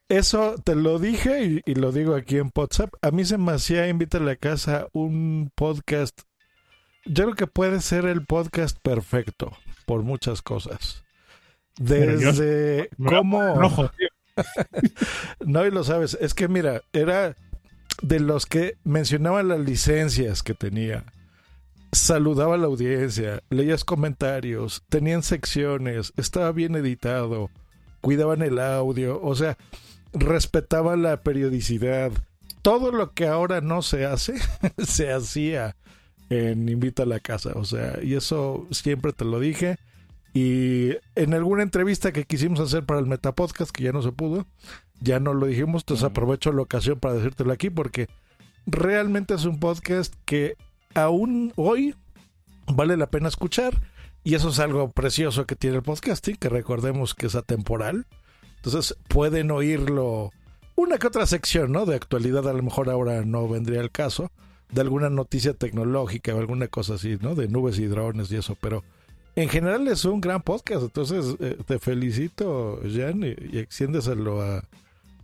eso te lo dije y, y lo digo aquí en WhatsApp. A mí se me hacía Invita a la Casa un podcast. Yo creo que puede ser el podcast perfecto por muchas cosas. Desde cómo... no, y lo sabes. Es que mira, era de los que mencionaba las licencias que tenía. Saludaba a la audiencia, leías comentarios, tenían secciones, estaba bien editado, cuidaban el audio, o sea, respetaban la periodicidad. Todo lo que ahora no se hace, se hacía en Invita a la Casa, o sea, y eso siempre te lo dije. Y en alguna entrevista que quisimos hacer para el Metapodcast, que ya no se pudo, ya no lo dijimos, entonces aprovecho la ocasión para decírtelo aquí porque realmente es un podcast que aún hoy vale la pena escuchar y eso es algo precioso que tiene el podcasting, que recordemos que es atemporal. Entonces pueden oírlo una que otra sección, ¿no? De actualidad, a lo mejor ahora no vendría el caso, de alguna noticia tecnológica o alguna cosa así, ¿no? De nubes y drones y eso, pero en general es un gran podcast, entonces eh, te felicito, Jan, y, y extiéndeselo a,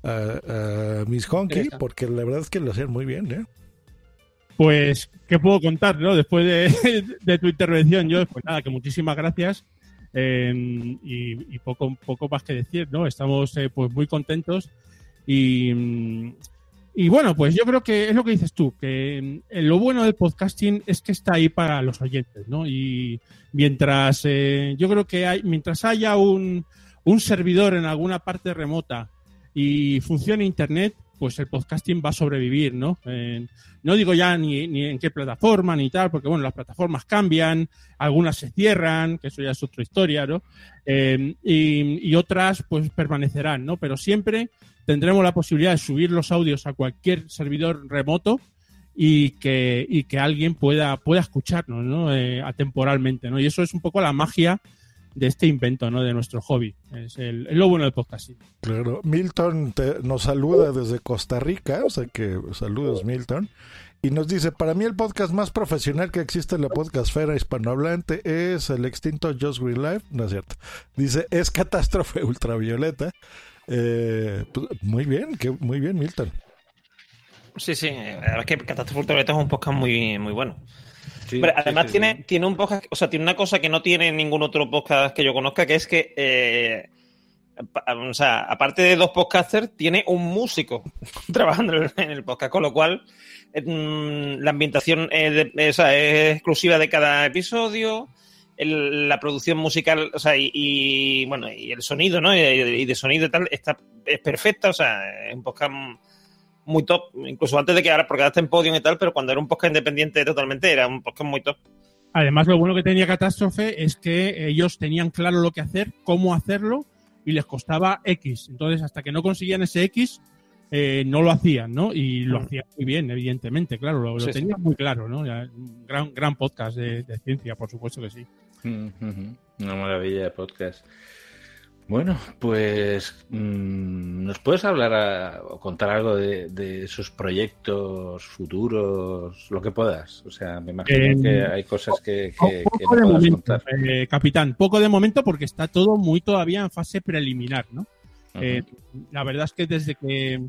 a, a Miss Honky, Teresa. porque la verdad es que lo hacían muy bien, ¿eh? Pues, ¿qué puedo contar, no? Después de, de tu intervención, yo, pues nada, que muchísimas gracias. eh, y, y poco, poco más que decir, ¿no? Estamos eh, pues muy contentos. Y, y bueno, pues yo creo que es lo que dices tú, que mm, lo bueno del podcasting es que está ahí para los oyentes, ¿no? Y mientras eh, yo creo que hay, mientras haya un, un servidor en alguna parte remota y funcione internet, pues el podcasting va a sobrevivir, ¿no? No digo ya ni, ni en qué plataforma ni tal, porque bueno, las plataformas cambian, algunas se cierran, que eso ya es otra historia, ¿no? Eh, y, y otras pues permanecerán, ¿no? Pero siempre tendremos la posibilidad de subir los audios a cualquier servidor remoto y que, y que alguien pueda, pueda escucharnos, ¿no? Eh, atemporalmente, ¿no? Y eso es un poco la magia de este invento, ¿no? De nuestro hobby. Es, el, es lo bueno del podcasting. Claro, Milton te- nos saluda desde Costa Rica, o sea que saludos Milton, y nos dice, para mí el podcast más profesional que existe en la podcastfera hispanohablante es el extinto Just Green Life, no es cierto, dice, es Catástrofe Ultravioleta. Eh, pues, muy bien, que, muy bien Milton. Sí, sí, la verdad es que Catástrofe Ultravioleta es un podcast muy, muy bueno. Sí, además sí, tiene, tiene un podcast, o sea, tiene una cosa que no tiene ningún otro podcast que yo conozca, que es que, eh, o sea, aparte de dos podcasters, tiene un músico trabajando en el- podcast, con lo cual eh, mm, la ambientación es, de- o sea, es exclusiva de cada episodio. el- la producción musical, o sea, y, y, bueno, y el sonido, ¿no? Y, y de sonido y tal, está, es perfecta, o sea, es un podcast muy top, incluso antes de que ahora, porque ahora está en podium y tal, pero cuando era un podcast independiente totalmente, era un podcast muy top. Además, lo bueno que tenía Catástrofe es que ellos tenían claro lo que hacer, cómo hacerlo, y les costaba X. Entonces, hasta que no conseguían ese X, eh, no lo hacían, ¿no? Y lo Mm. hacían muy bien, evidentemente, claro, lo, lo Sí, sí. tenían muy claro, ¿no? Gran, gran podcast de, de ciencia, por supuesto que sí. Mm. Una maravilla de podcast. Bueno, pues mm, ¿nos puedes hablar a- o contar algo de, de esos proyectos futuros, lo que puedas? O sea, me imagino Eh, que hay cosas que, que, que Poco no de puedas momento, contar. eh, capitán, poco de momento porque está todo muy todavía en fase preliminar, ¿no? Eh, la verdad es que desde que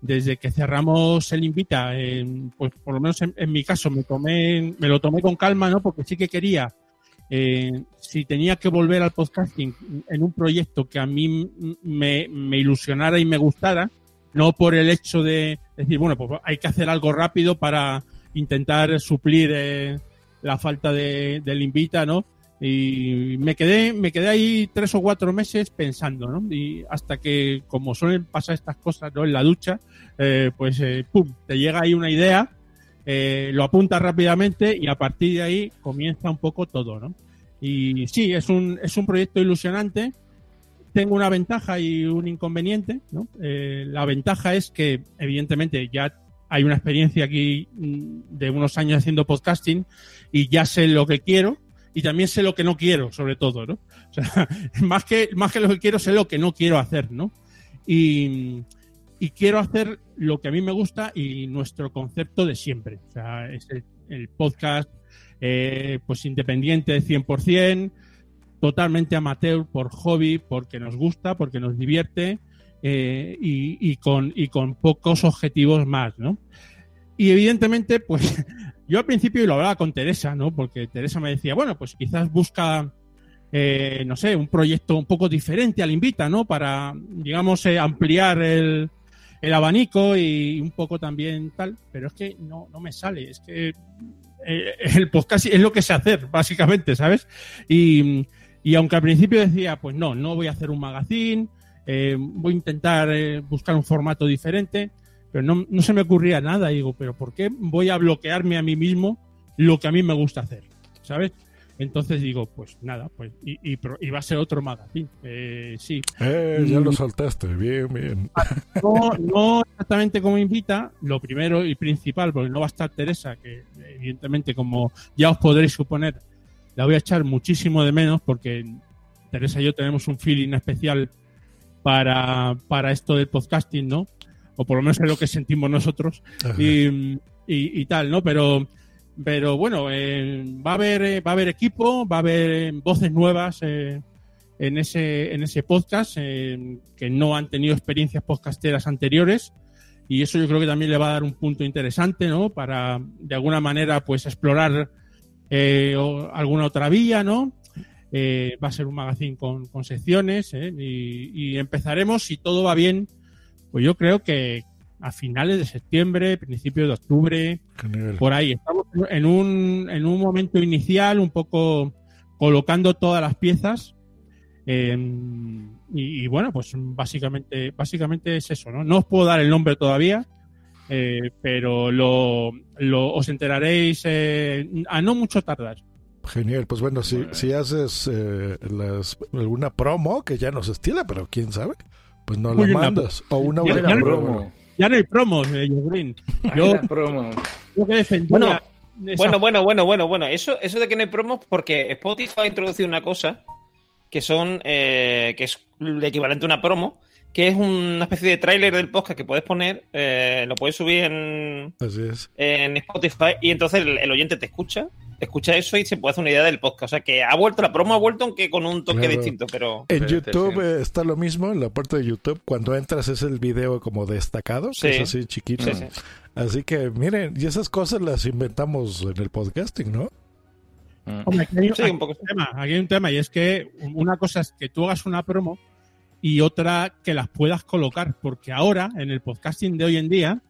desde que cerramos el Invita, eh, pues por lo menos en, en mi caso me tomé me lo tomé con calma, ¿no? Porque sí que quería eh, si tenía que volver al podcasting en un proyecto que a mí me, me ilusionara y me gustara, no por el hecho de decir, bueno, pues hay que hacer algo rápido para intentar suplir eh, la falta de, del Invita, ¿no? Y me quedé, me quedé ahí tres o cuatro meses pensando, ¿no? Y hasta que, como suelen pasar estas cosas, ¿no? En la ducha, eh, pues, eh, pum, te llega ahí una idea, eh, lo apuntas rápidamente y a partir de ahí comienza un poco todo, ¿no? Y sí, es un, es un proyecto ilusionante. Tengo una ventaja y un inconveniente. Eh, la ventaja es que, evidentemente, ya hay una experiencia aquí mm, de unos años haciendo podcasting y ya sé lo que quiero y también sé lo que no quiero, sobre todo, ¿no? O sea, más que, más que lo que quiero, sé lo que no quiero hacer, ¿no? Y, y quiero hacer lo que a mí me gusta y nuestro concepto de siempre. O sea, es el, podcast eh, pues independiente de 100%, totalmente amateur por hobby, porque nos gusta, porque nos divierte eh, y, con, y con pocos objetivos más, ¿no? Y evidentemente, pues yo al principio lo hablaba con Teresa, ¿no? Porque Teresa me decía, bueno, pues quizás busca, eh, no sé, un proyecto un poco diferente al Invita, ¿no? Para, digamos, ampliar el, el abanico y un poco también tal, pero es que no, no me sale, es que eh, el podcast es lo que sé hacer, básicamente, ¿sabes? Y, y aunque al principio decía, pues no, no voy a hacer un magazine, eh, voy a intentar eh, buscar un formato diferente, pero no, no se me ocurría nada. Digo, pero ¿por qué voy a bloquearme a mí mismo lo que a mí me gusta hacer? ¿Sabes? Entonces digo, pues nada, pues y, y, pro- y va a ser otro magazine. Eh, sí. Eh, ya lo soltaste, bien, bien. no, no exactamente como invita, lo primero y principal, porque no va a estar Teresa, que evidentemente, como ya os podréis suponer, la voy a echar muchísimo de menos, porque Teresa y yo tenemos un feeling especial para, para esto del podcasting, ¿no? O por lo menos es lo que sentimos nosotros. Ajá. Y, y, y tal, ¿no? Pero, pero bueno, eh, va a haber, eh, va a haber equipo, va a haber eh, voces nuevas en ese, en ese podcast que no han tenido experiencias podcasteras anteriores. Y eso yo creo que también le va a dar un punto interesante, ¿no? Para, de alguna manera, pues explorar o- alguna otra vía, ¿no? Eh, va a ser un magazine con, con secciones ¿eh? y empezaremos, si todo va bien, pues yo creo que a finales de septiembre, principios de octubre, Genial. por ahí. Estamos en un, en un momento inicial, un poco colocando todas las piezas. eh, y, y bueno, pues básicamente, básicamente es eso, ¿no? No os puedo dar el nombre todavía, eh, pero lo, lo- os enteraréis eh, a no mucho tardar. Genial, pues bueno, si, si haces eh, las- alguna promo, que ya nos estila, pero quién sabe, pues no la una- mandas. O una buena promo. Ya no hay promos, eh, Green. Yo, promo. yo que defendía Bueno, esa- Bueno, bueno, bueno, bueno, bueno. Eso, eso de que no hay promos, porque Spotify ha introducido una cosa que son, eh, que es el equivalente a una promo, que es una especie de tráiler del podcast que puedes poner, eh, lo puedes subir en, Así es. en Spotify y entonces el, el oyente te escucha, escucha eso y se puede hacer una idea del podcast. O sea que ha vuelto, la promo ha vuelto, aunque con un toque Claro. distinto, pero... En YouTube eh, está lo mismo, en la parte de YouTube, cuando entras es el video como destacado, que es así chiquito. Sí, sí. Así que miren, y esas cosas las inventamos en el podcasting, ¿no? Hombre, aquí hay, Sí, aquí un poco un tema, aquí hay un tema, y es que una cosa es que tú hagas una promo y otra que las puedas colocar, porque ahora, en el podcasting de hoy en día,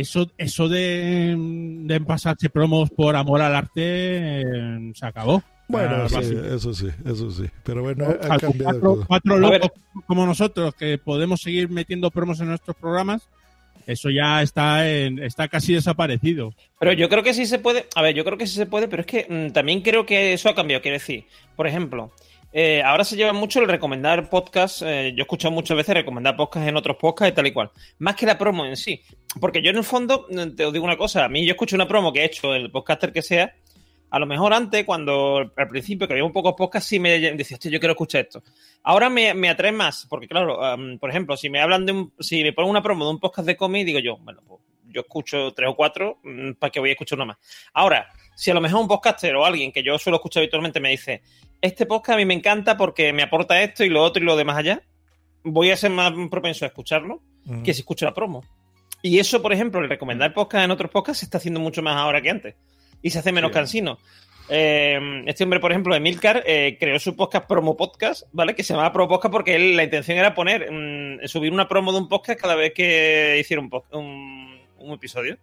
eso, eso de, de pasarse promos por amor al arte eh, se acabó. Bueno, Ah, sí, eso sí, eso sí. Pero bueno, ha cambiado cuatro, todo. cuatro locos como nosotros que podemos seguir metiendo promos en nuestros programas, eso ya está en, está casi desaparecido. Pero yo creo que sí se puede. A ver, yo creo que sí se puede, pero es que mm, también creo que eso ha cambiado. Quiero decir, por ejemplo, eh, ahora se lleva mucho el recomendar podcasts. eh, yo he escuchado muchas veces recomendar podcasts en otros podcasts y tal y cual. Más que la promo en sí. Porque yo en el fondo, mm, te digo una cosa, a mí yo escucho una promo que he hecho, el podcaster que sea. A lo mejor antes, cuando al principio que había un pocos podcasts, sí me decía, hostia, yo quiero escuchar esto. Ahora me, me atrae más, porque claro, por ejemplo, si me hablan de un, si me ponen una promo de un podcast de cómic, digo yo, bueno, pues yo escucho tres o cuatro, mm, ¿para qué voy a escuchar una más? Ahora, si a lo mejor un podcaster o alguien que yo suelo escuchar habitualmente me dice, este podcast a mí me encanta porque me aporta esto y lo otro y lo demás allá, voy a ser más propenso a escucharlo que si escucho la promo. Y eso, por ejemplo, el recomendar podcast en otros podcasts se está haciendo mucho más ahora que antes. Y se hace menos cansino. Eh, este hombre, por ejemplo, Emilcar, eh, creó su podcast Promo Podcast, ¿vale? Que se llamaba Promo Podcast porque él, la intención era poner, mm, subir una promo de un podcast cada vez que hiciera un, un episodio.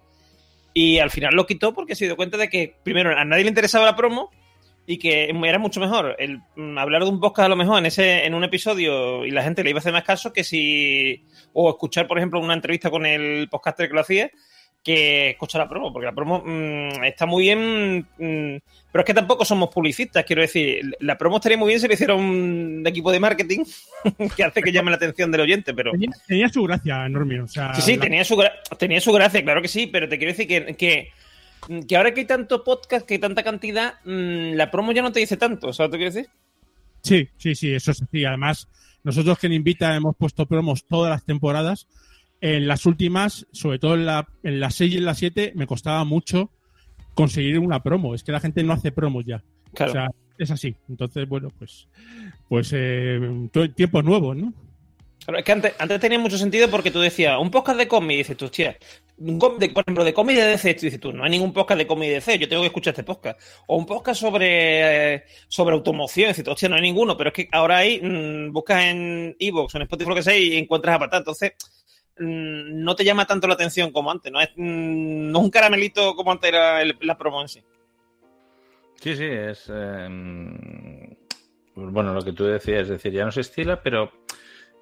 Y al final lo quitó porque se dio cuenta de que, primero, a nadie le interesaba la promo y que era mucho mejor el mm, hablar de un podcast a lo mejor en ese en un episodio y la gente le iba a hacer más caso que si o escuchar por ejemplo una entrevista con el podcaster que lo hacía que escuchar la promo porque la promo mm, está muy bien mm, pero es que tampoco somos publicistas quiero decir la promo estaría muy bien si lo hiciera un equipo de marketing que hace que llame la atención del oyente pero Tenía, tenía su gracia, Normio. O sea, Sí, sí, la- tenía su, tenía su gracia, claro que sí, pero te quiero decir que, que, que ahora que hay tanto podcast, que hay tanta cantidad, mm, la promo ya no te dice tanto, ¿sabes lo que quiero decir? Sí, sí, sí, eso es así. Además, nosotros que en Invita hemos puesto promos todas las temporadas. En las últimas, sobre todo en la, en las 6 y en las 7, me costaba mucho conseguir una promo. Es que la gente no hace promos ya. Claro. O sea, es así. Entonces, bueno, pues, pues eh, todo el tiempo nuevo, ¿no? Es que antes, antes tenía mucho sentido porque tú decías, un podcast de cómic, dices tú, hostia, un de- por ejemplo, de cómic de DC, dices tú, no hay ningún podcast de cómic de DC, yo tengo que escuchar este podcast. O un podcast sobre, sobre automoción, dices tú, hostia, no hay ninguno, pero es que ahora hay, mm, buscas en Evox en Spotify, lo que sea, y encuentras apartado. Entonces, mm, no te llama tanto la atención como antes, no es, mm, no es un caramelito como antes era la promo en sí. Sí, es. eh, bueno, lo que tú decías, es decir, ya no se estila, pero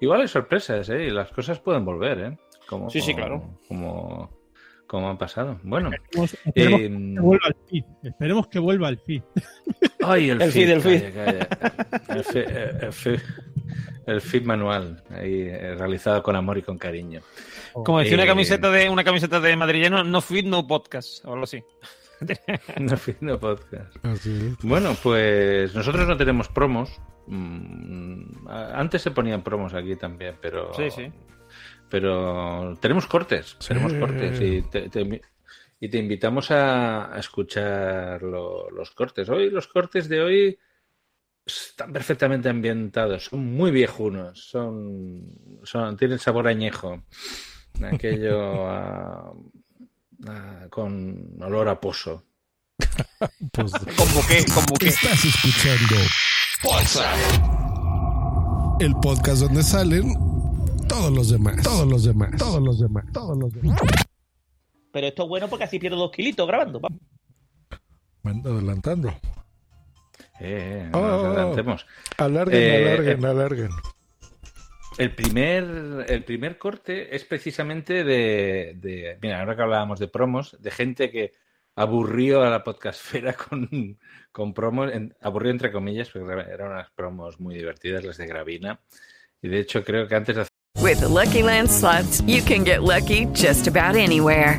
igual hay sorpresas, ¿eh? Y las cosas pueden volver, ¿eh? Como, Sí, sí, claro. Como, como han pasado. Bueno. Esperemos, esperemos eh, que vuelva al feed. Esperemos que vuelva al feed. Ay, el, El feed, feed, el feed. calla, calla. El feed, eh, el feed- el feed manual, ahí, eh, realizado con amor y con cariño. Como decía una Eh, camiseta de una camiseta de madrillano, no feed, no podcast, o algo así. No podcast. Así es. Bueno, pues nosotros no tenemos promos. Mm, Antes se ponían promos aquí también, pero. Sí, sí. Pero tenemos cortes, tenemos cortes y te, te invi- y te invitamos a, a escuchar lo- los cortes. Hoy los cortes de hoy están perfectamente ambientados, son muy viejunos, son, son tienen sabor añejo, aquello a- a- con olor a pozo. Pues, que, como que. Estás escuchando el podcast donde salen todos los demás, todos los demás, todos los demás, todos los demás. Pero esto es bueno porque así pierdo dos kilitos grabando. va. ando adelantando. Eh, eh, Oh, nos oh, adelantemos. Alarguen, Eh, alarguen, eh, alarguen. El primer, el primer corte es precisamente de, de- Mira, ahora que hablábamos de promos, de gente que aburrió a la podcastfera con, con promos, en- aburrió entre comillas, porque eran unas promos muy divertidas las de Gravina. Y de hecho creo que antes de With the Lucky Land slots, you can get lucky just about anywhere.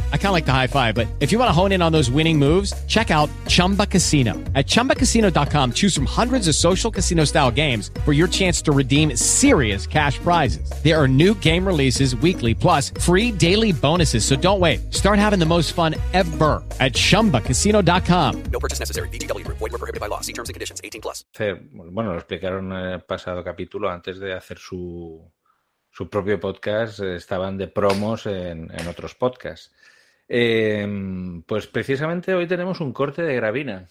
I kind of like the high five, but if you want to hone in on those winning moves, check out Chumba Casino. At chumbacasino.com, choose from hundreds of social casino style games for your chance to redeem serious cash prizes. There are new game releases weekly, plus free daily bonuses. So don't wait. Start having the most fun ever at chumbacasino.com. No purchase necessary. VGW Group. Void were prohibited by law. See terms and conditions. 18 plus. bueno, lo explicaron en el pasado capítulo, antes de hacer su, su propio podcast, estaban de promos en, en otros podcasts. Eh, pues precisamente hoy tenemos un corte de Gravina.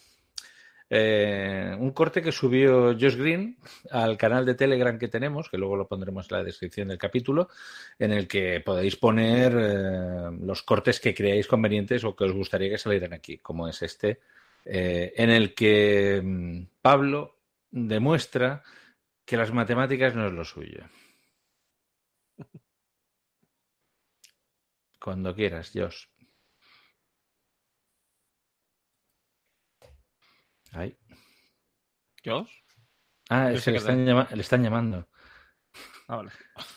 Eh, un corte que subió Josh Green al canal de Telegram que tenemos, que luego lo pondremos en la descripción del capítulo, en el que podéis poner eh, los cortes que creáis convenientes o que os gustaría que salieran aquí, como es este, eh, en el que mm, Pablo demuestra que las matemáticas no es lo suyo. Cuando quieras, Josh. Ay. ¿Josh? Ah, Yo es que le están, llama- le están llamando. Ah, vale.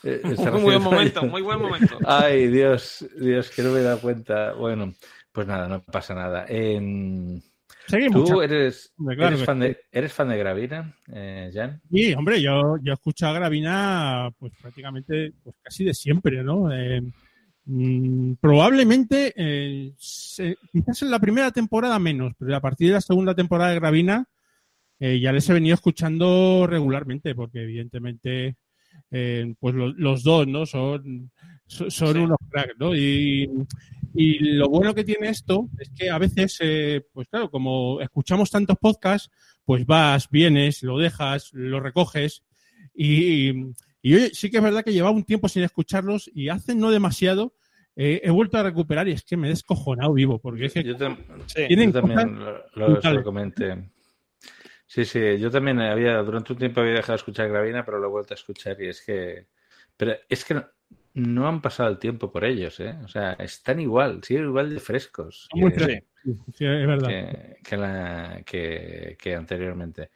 Eh, está Muy buen momento, muy buen momento. Ay, Dios, Dios, que no me he dado cuenta. Bueno, pues nada, no pasa nada. Em, Seguimos, ¿Tú eres, claro fan, de, eres fan de Gravina, eh, Jan? Sí, hombre, yo, yo escucho a Gravina pues prácticamente pues casi de siempre, ¿no? Mm, probablemente, eh, se- quizás en la primera temporada menos, pero a partir de la segunda temporada de Gravina eh, ya les he venido escuchando regularmente, porque evidentemente eh, pues lo- los dos, ¿no? Son, so- son unos cracks, ¿no? Y, y lo bueno que tiene esto es que a veces, pues claro, como escuchamos tantos podcasts, pues vas, vienes, lo dejas, lo recoges. Y, y oye, sí que es verdad que llevaba un tiempo sin escucharlos y hace no demasiado eh, he vuelto a recuperar y es que me he descojonado vivo, porque es que Yo, yo también lo, lo- comenté. Sí, sí, yo también había, durante un tiempo había dejado de escuchar Gravina, pero lo he vuelto a escuchar y es que, pero es que no, no han pasado el tiempo por ellos, ¿eh? O sea, están igual, siguen igual de frescos. Muy que-. Sí, sí, es verdad. que, que la- que- que anteriormente.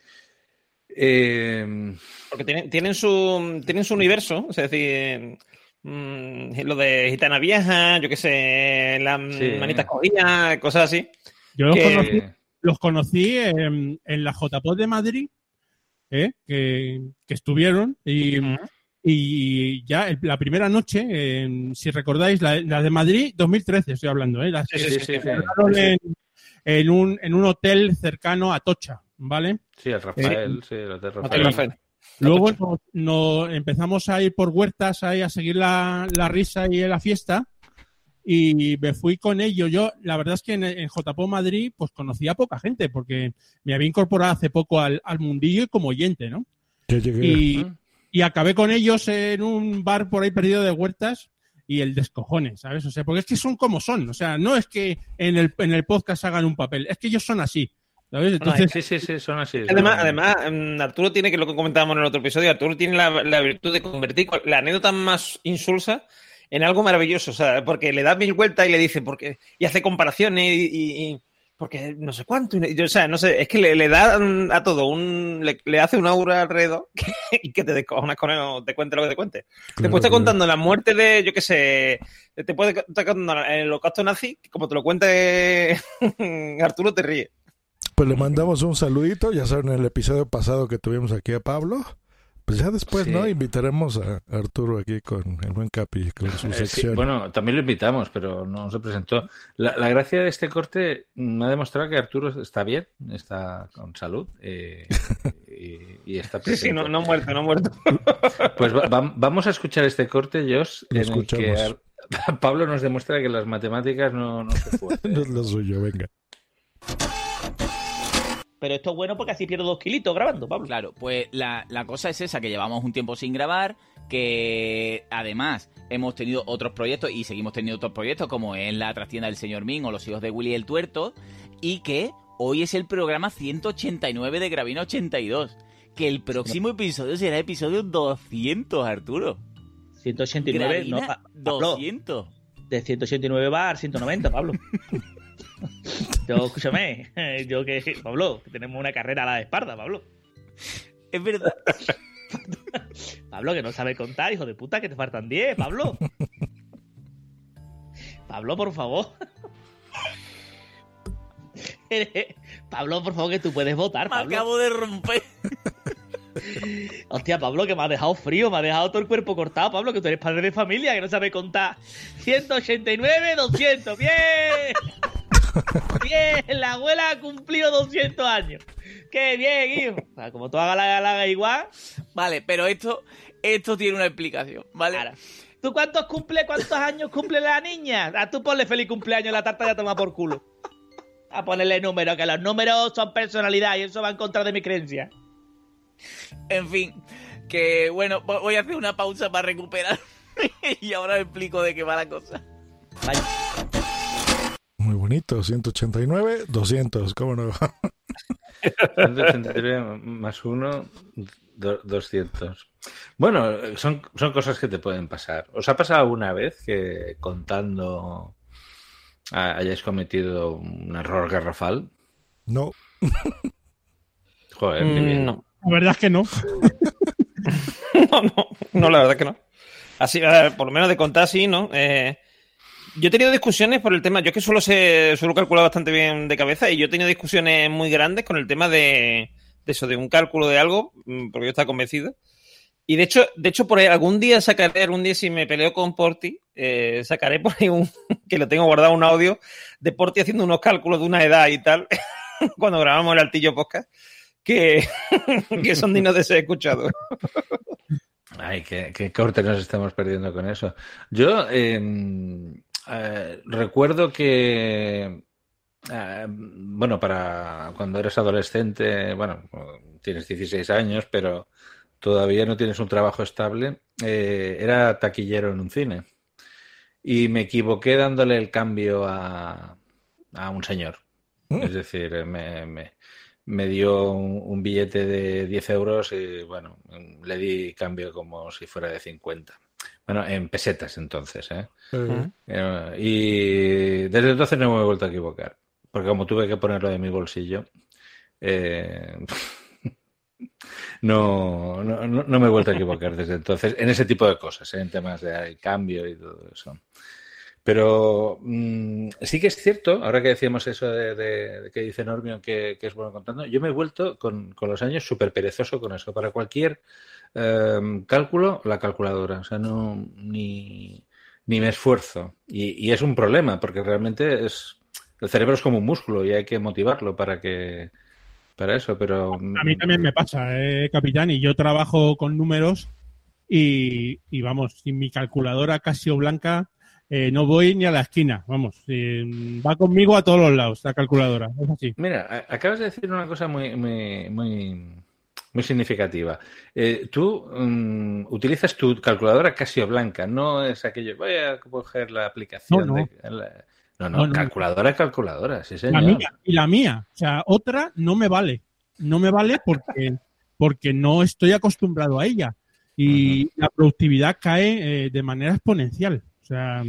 Eh, Porque tienen, tienen su tienen su universo, es decir, mm, lo de gitana vieja, yo qué sé, las Sí. manitas cogidas, cosas así. Yo los conocí, los conocí en, en la JPod de Madrid, ¿eh? que, que estuvieron y, y ya el- la primera noche, en- si recordáis, la, la de Madrid 2013 estoy hablando, ¿eh? las Sí, que sí, se sí, sí. celebraron Sí, sí. En, en un, en un hotel cercano a Tocha, ¿vale? sí, el Rafael, sí, el Hotel Rafael. Rafael. Luego nos, nos empezamos a ir por huertas ahí a seguir la, la risa y la fiesta y me fui con ello. Yo, la verdad es que en, en JPO Madrid, pues conocía a poca gente porque me había incorporado hace poco al, al mundillo y como oyente, ¿no? Yo llegué. Y, y acabé con ellos en un bar por ahí perdido de huertas y el descojone, ¿sabes? O sea, porque es que son como son. O sea, no es que en el, en el podcast hagan un papel, es que ellos son así. ¿Sabes? Entonces, sí, sí, sí, son así. Además, son- además, mm, Arturo tiene, que lo que comentábamos en el otro episodio, Arturo tiene la, la virtud de convertir la anécdota más insulsa en algo maravilloso, o sea, porque le da mil vueltas y le dice, porque, y hace comparaciones y, y- y- porque no sé cuánto, y, yo, o sea, no sé, es que le, le da mm, a todo un, le, le hace un aura alrededor y que te descojonas con él o te cuente lo que te cuente. Después está contando la muerte de, yo qué sé, te puede estar contando el holocausto nazi, que como te lo cuente Arturo te ríe. Pues le mandamos un saludito, ya saben, en el episodio pasado que tuvimos aquí a Pablo. Pues ya después, Sí. ¿no? Invitaremos a Arturo aquí con el buen Capi, con su Eh, sí, sección. bueno, también lo invitamos, pero no se presentó. La, la gracia de este corte me ha demostrado que Arturo está bien, está con salud eh, y, y está Sí, sí, no, presente. no ha muerto, no ha muerto. Pues va- va- vamos a escuchar este corte, Josh, Lo en el que escuchamos. Ar- Pablo nos demuestra que las matemáticas no, no se pueden. no es lo suyo, venga. Pero esto es bueno porque así pierdo dos kilitos grabando, Pablo. Claro, pues la, la cosa es esa, que llevamos un tiempo sin grabar, que además hemos tenido otros proyectos y seguimos teniendo otros proyectos, como es la trastienda del señor Min o los hijos de Willy el Tuerto, y que hoy es el programa 189 de Gravina 82, que el próximo episodio será episodio 200, Arturo. 189, no, Gravina, Pa- Pablo. 200. De 189 va al 190, Pablo. yo, escúchame, yo que, Pablo, que tenemos una carrera a la espalda, Pablo. Es verdad. Pablo, que no sabe contar, hijo de puta, que te faltan 10, Pablo. Pablo, por favor. Pablo, por favor, que tú puedes votar. Me Pablo. acabo de romper. Hostia, Pablo, que me ha dejado frío, me ha dejado todo el cuerpo cortado. Pablo, que tú eres padre de familia, que no sabe contar. 189, 200. ¡Bien! Bien, la abuela ha cumplido 200 años. ¡Qué bien, hijo! O sea, como tú hagas la galaga igual. Vale, pero esto, esto tiene una explicación, ¿vale? Ahora, ¿Tú cuántos cumple, cuántos años cumple la niña? A tú ponle feliz cumpleaños, la tarta ya toma por culo. A ponerle números, que los números son personalidad y eso va en contra de mi creencia. En fin, que bueno, vo- voy a hacer una pausa para recuperar y ahora explico de qué va la cosa. Muy bonito, 189, 200, ¿cómo no? 183 más 1, 200. Bueno, son, son cosas que te pueden pasar. ¿Os ha pasado alguna vez que contando hayáis cometido un error garrafal? No. Joder, qué Mm, bien. no. La verdad es que no. no, no, no, la verdad que no. Así, a ver, por lo menos de contar, sí, ¿no? Eh, yo he tenido discusiones por el tema, yo es que suelo, ser, suelo calcular bastante bien de cabeza y yo he tenido discusiones muy grandes con el tema de, eso, de un cálculo de algo, mm, porque yo estaba convencido. Y de hecho, de hecho, por ahí algún día sacaré, algún día si me peleo con Porti, eh, sacaré por ahí un, que lo tengo guardado un audio de Porti haciendo unos cálculos de una edad y tal, cuando grabamos el Altillo Podcast, que, que son dignos de ser escuchados. Ay, qué, qué corte nos estamos perdiendo con eso. Yo eh, eh, recuerdo que, eh, bueno, para cuando eres adolescente, bueno, tienes 16 años, pero todavía no tienes un trabajo estable, eh, era taquillero en un cine. Y me equivoqué dándole el cambio a, a un señor. Es decir, me, me- me dio un, un billete de 10 euros y bueno, le di cambio como si fuera de 50. Bueno, en pesetas entonces, ¿eh? Eh, Eh, Y desde entonces no me he vuelto a equivocar. Porque como tuve que ponerlo de mi bolsillo, eh, no, no, no- me he vuelto a equivocar desde entonces en ese tipo de cosas, ¿eh? en temas de cambio y todo eso. Pero mm, sí que es cierto, ahora que decíamos eso de, de- de que dice Normio que, que es bueno contando, yo me he vuelto con, con los años súper perezoso con eso. Para cualquier eh, cálculo, la calculadora. O sea, no ni, ni me esfuerzo. Y, y es un problema, porque realmente es el cerebro es como un músculo y hay que motivarlo para que para eso, pero A mí también me pasa, eh, capitán, y yo trabajo con números y, y vamos, sin mi calculadora Casio Blanca eh, no voy ni a la esquina, vamos, eh, va conmigo a todos los lados la calculadora, es así. Mira, acabas de decir una cosa muy, muy, muy, muy significativa. Eh, tú mm, utilizas tu calculadora Casio Blanca, no es aquello, voy a coger la aplicación No, no. de... la- no, no, calculadora, calculadora, sí La señor. mía y la mía, o sea, otra no me vale, no me vale porque, porque no estoy acostumbrado a ella y la productividad cae eh, de manera exponencial, o sea,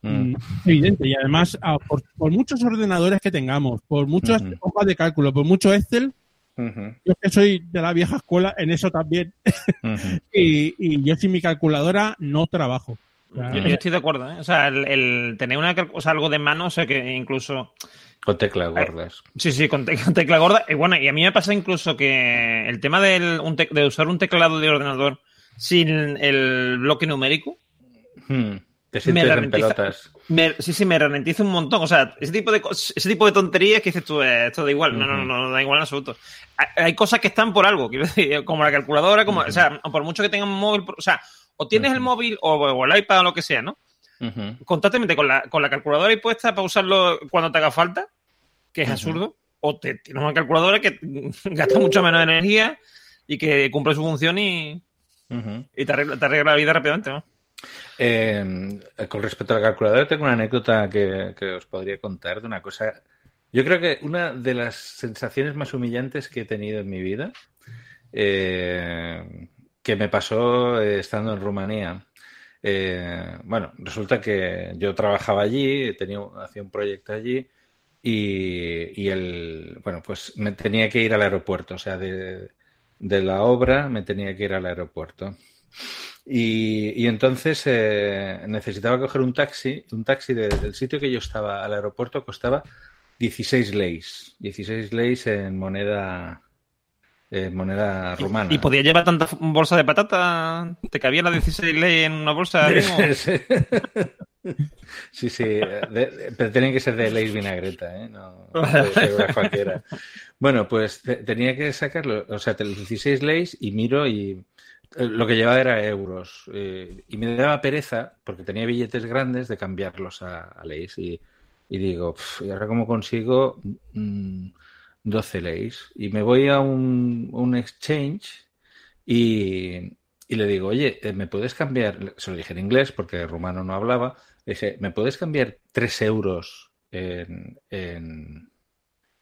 Mm. Mm, es evidente. Y además, ah, por, por muchos ordenadores que tengamos, por muchas hojas de cálculo, por mucho Excel, Ujú, yo que soy de la vieja escuela, en eso también. y, y yo sin mi calculadora no trabajo. O sea, Yo, yo estoy de acuerdo, ¿eh? O sea, el, el tener una, o sea, algo de mano, o sea, que incluso... Con teclas gordas. Sí, sí, con, te- con tecla gorda. Y bueno, y a mí me pasa incluso que el tema del, un de usar un teclado de ordenador sin el bloque numérico, Hmm, Te me sientes en ralentiza, pelotas. me- sí, sí, me ralentiza un montón. O sea, ese tipo de, ese tipo de tonterías que dices tú, eh, esto da igual. No, no, no, no da igual en absoluto. Hay, hay cosas que están por algo, quiero decir, como la calculadora, como, o sea, por mucho que tengan un móvil, o sea, o tienes el móvil o, o el iPad o lo que sea, ¿no? Constantemente con la, con la calculadora ahí puesta para usarlo cuando te haga falta, que es absurdo, o te tienes una calculadora que gasta mucho menos energía y que cumple su función y, y te, arregla, te arregla la vida rápidamente, ¿no? Eh, con respecto a la calculadora, tengo una anécdota que, os podría contar de una cosa. Yo creo que una de las sensaciones más humillantes que he tenido en mi vida, eh, que me pasó eh, estando en Rumanía. Eh, bueno, resulta que yo trabajaba allí, tenía, hacía un proyecto allí y, y el, bueno, pues me tenía que ir al aeropuerto, o sea, de la obra me tenía que ir al aeropuerto. Y, y entonces eh, necesitaba coger un taxi. Un taxi de- del sitio que yo estaba al aeropuerto costaba 16 leis. 16 leis en moneda, moneda rumana. ¿Y podía llevar tanta bolsa de patata? ¿Te cabía la 16 ley en una bolsa? Sí, sí, sí, de- de- pero tienen que ser de Leis Vinagreta, ¿eh? No, una cualquiera. Bueno, pues te- tenía que sacarlo, o sea, te- 16 Leis y miro y lo que llevaba era euros. eh, y me daba pereza, porque tenía billetes grandes, de cambiarlos a, a Leis. Y, y digo, "Pf, ¿y ahora cómo consigo mm, 12 Leis? Y me voy a un, un exchange y, y le digo, oye, eh, ¿me puedes cambiar? Se lo dije en inglés porque rumano no hablaba. Le dije, ¿me puedes cambiar 3 euros en, en,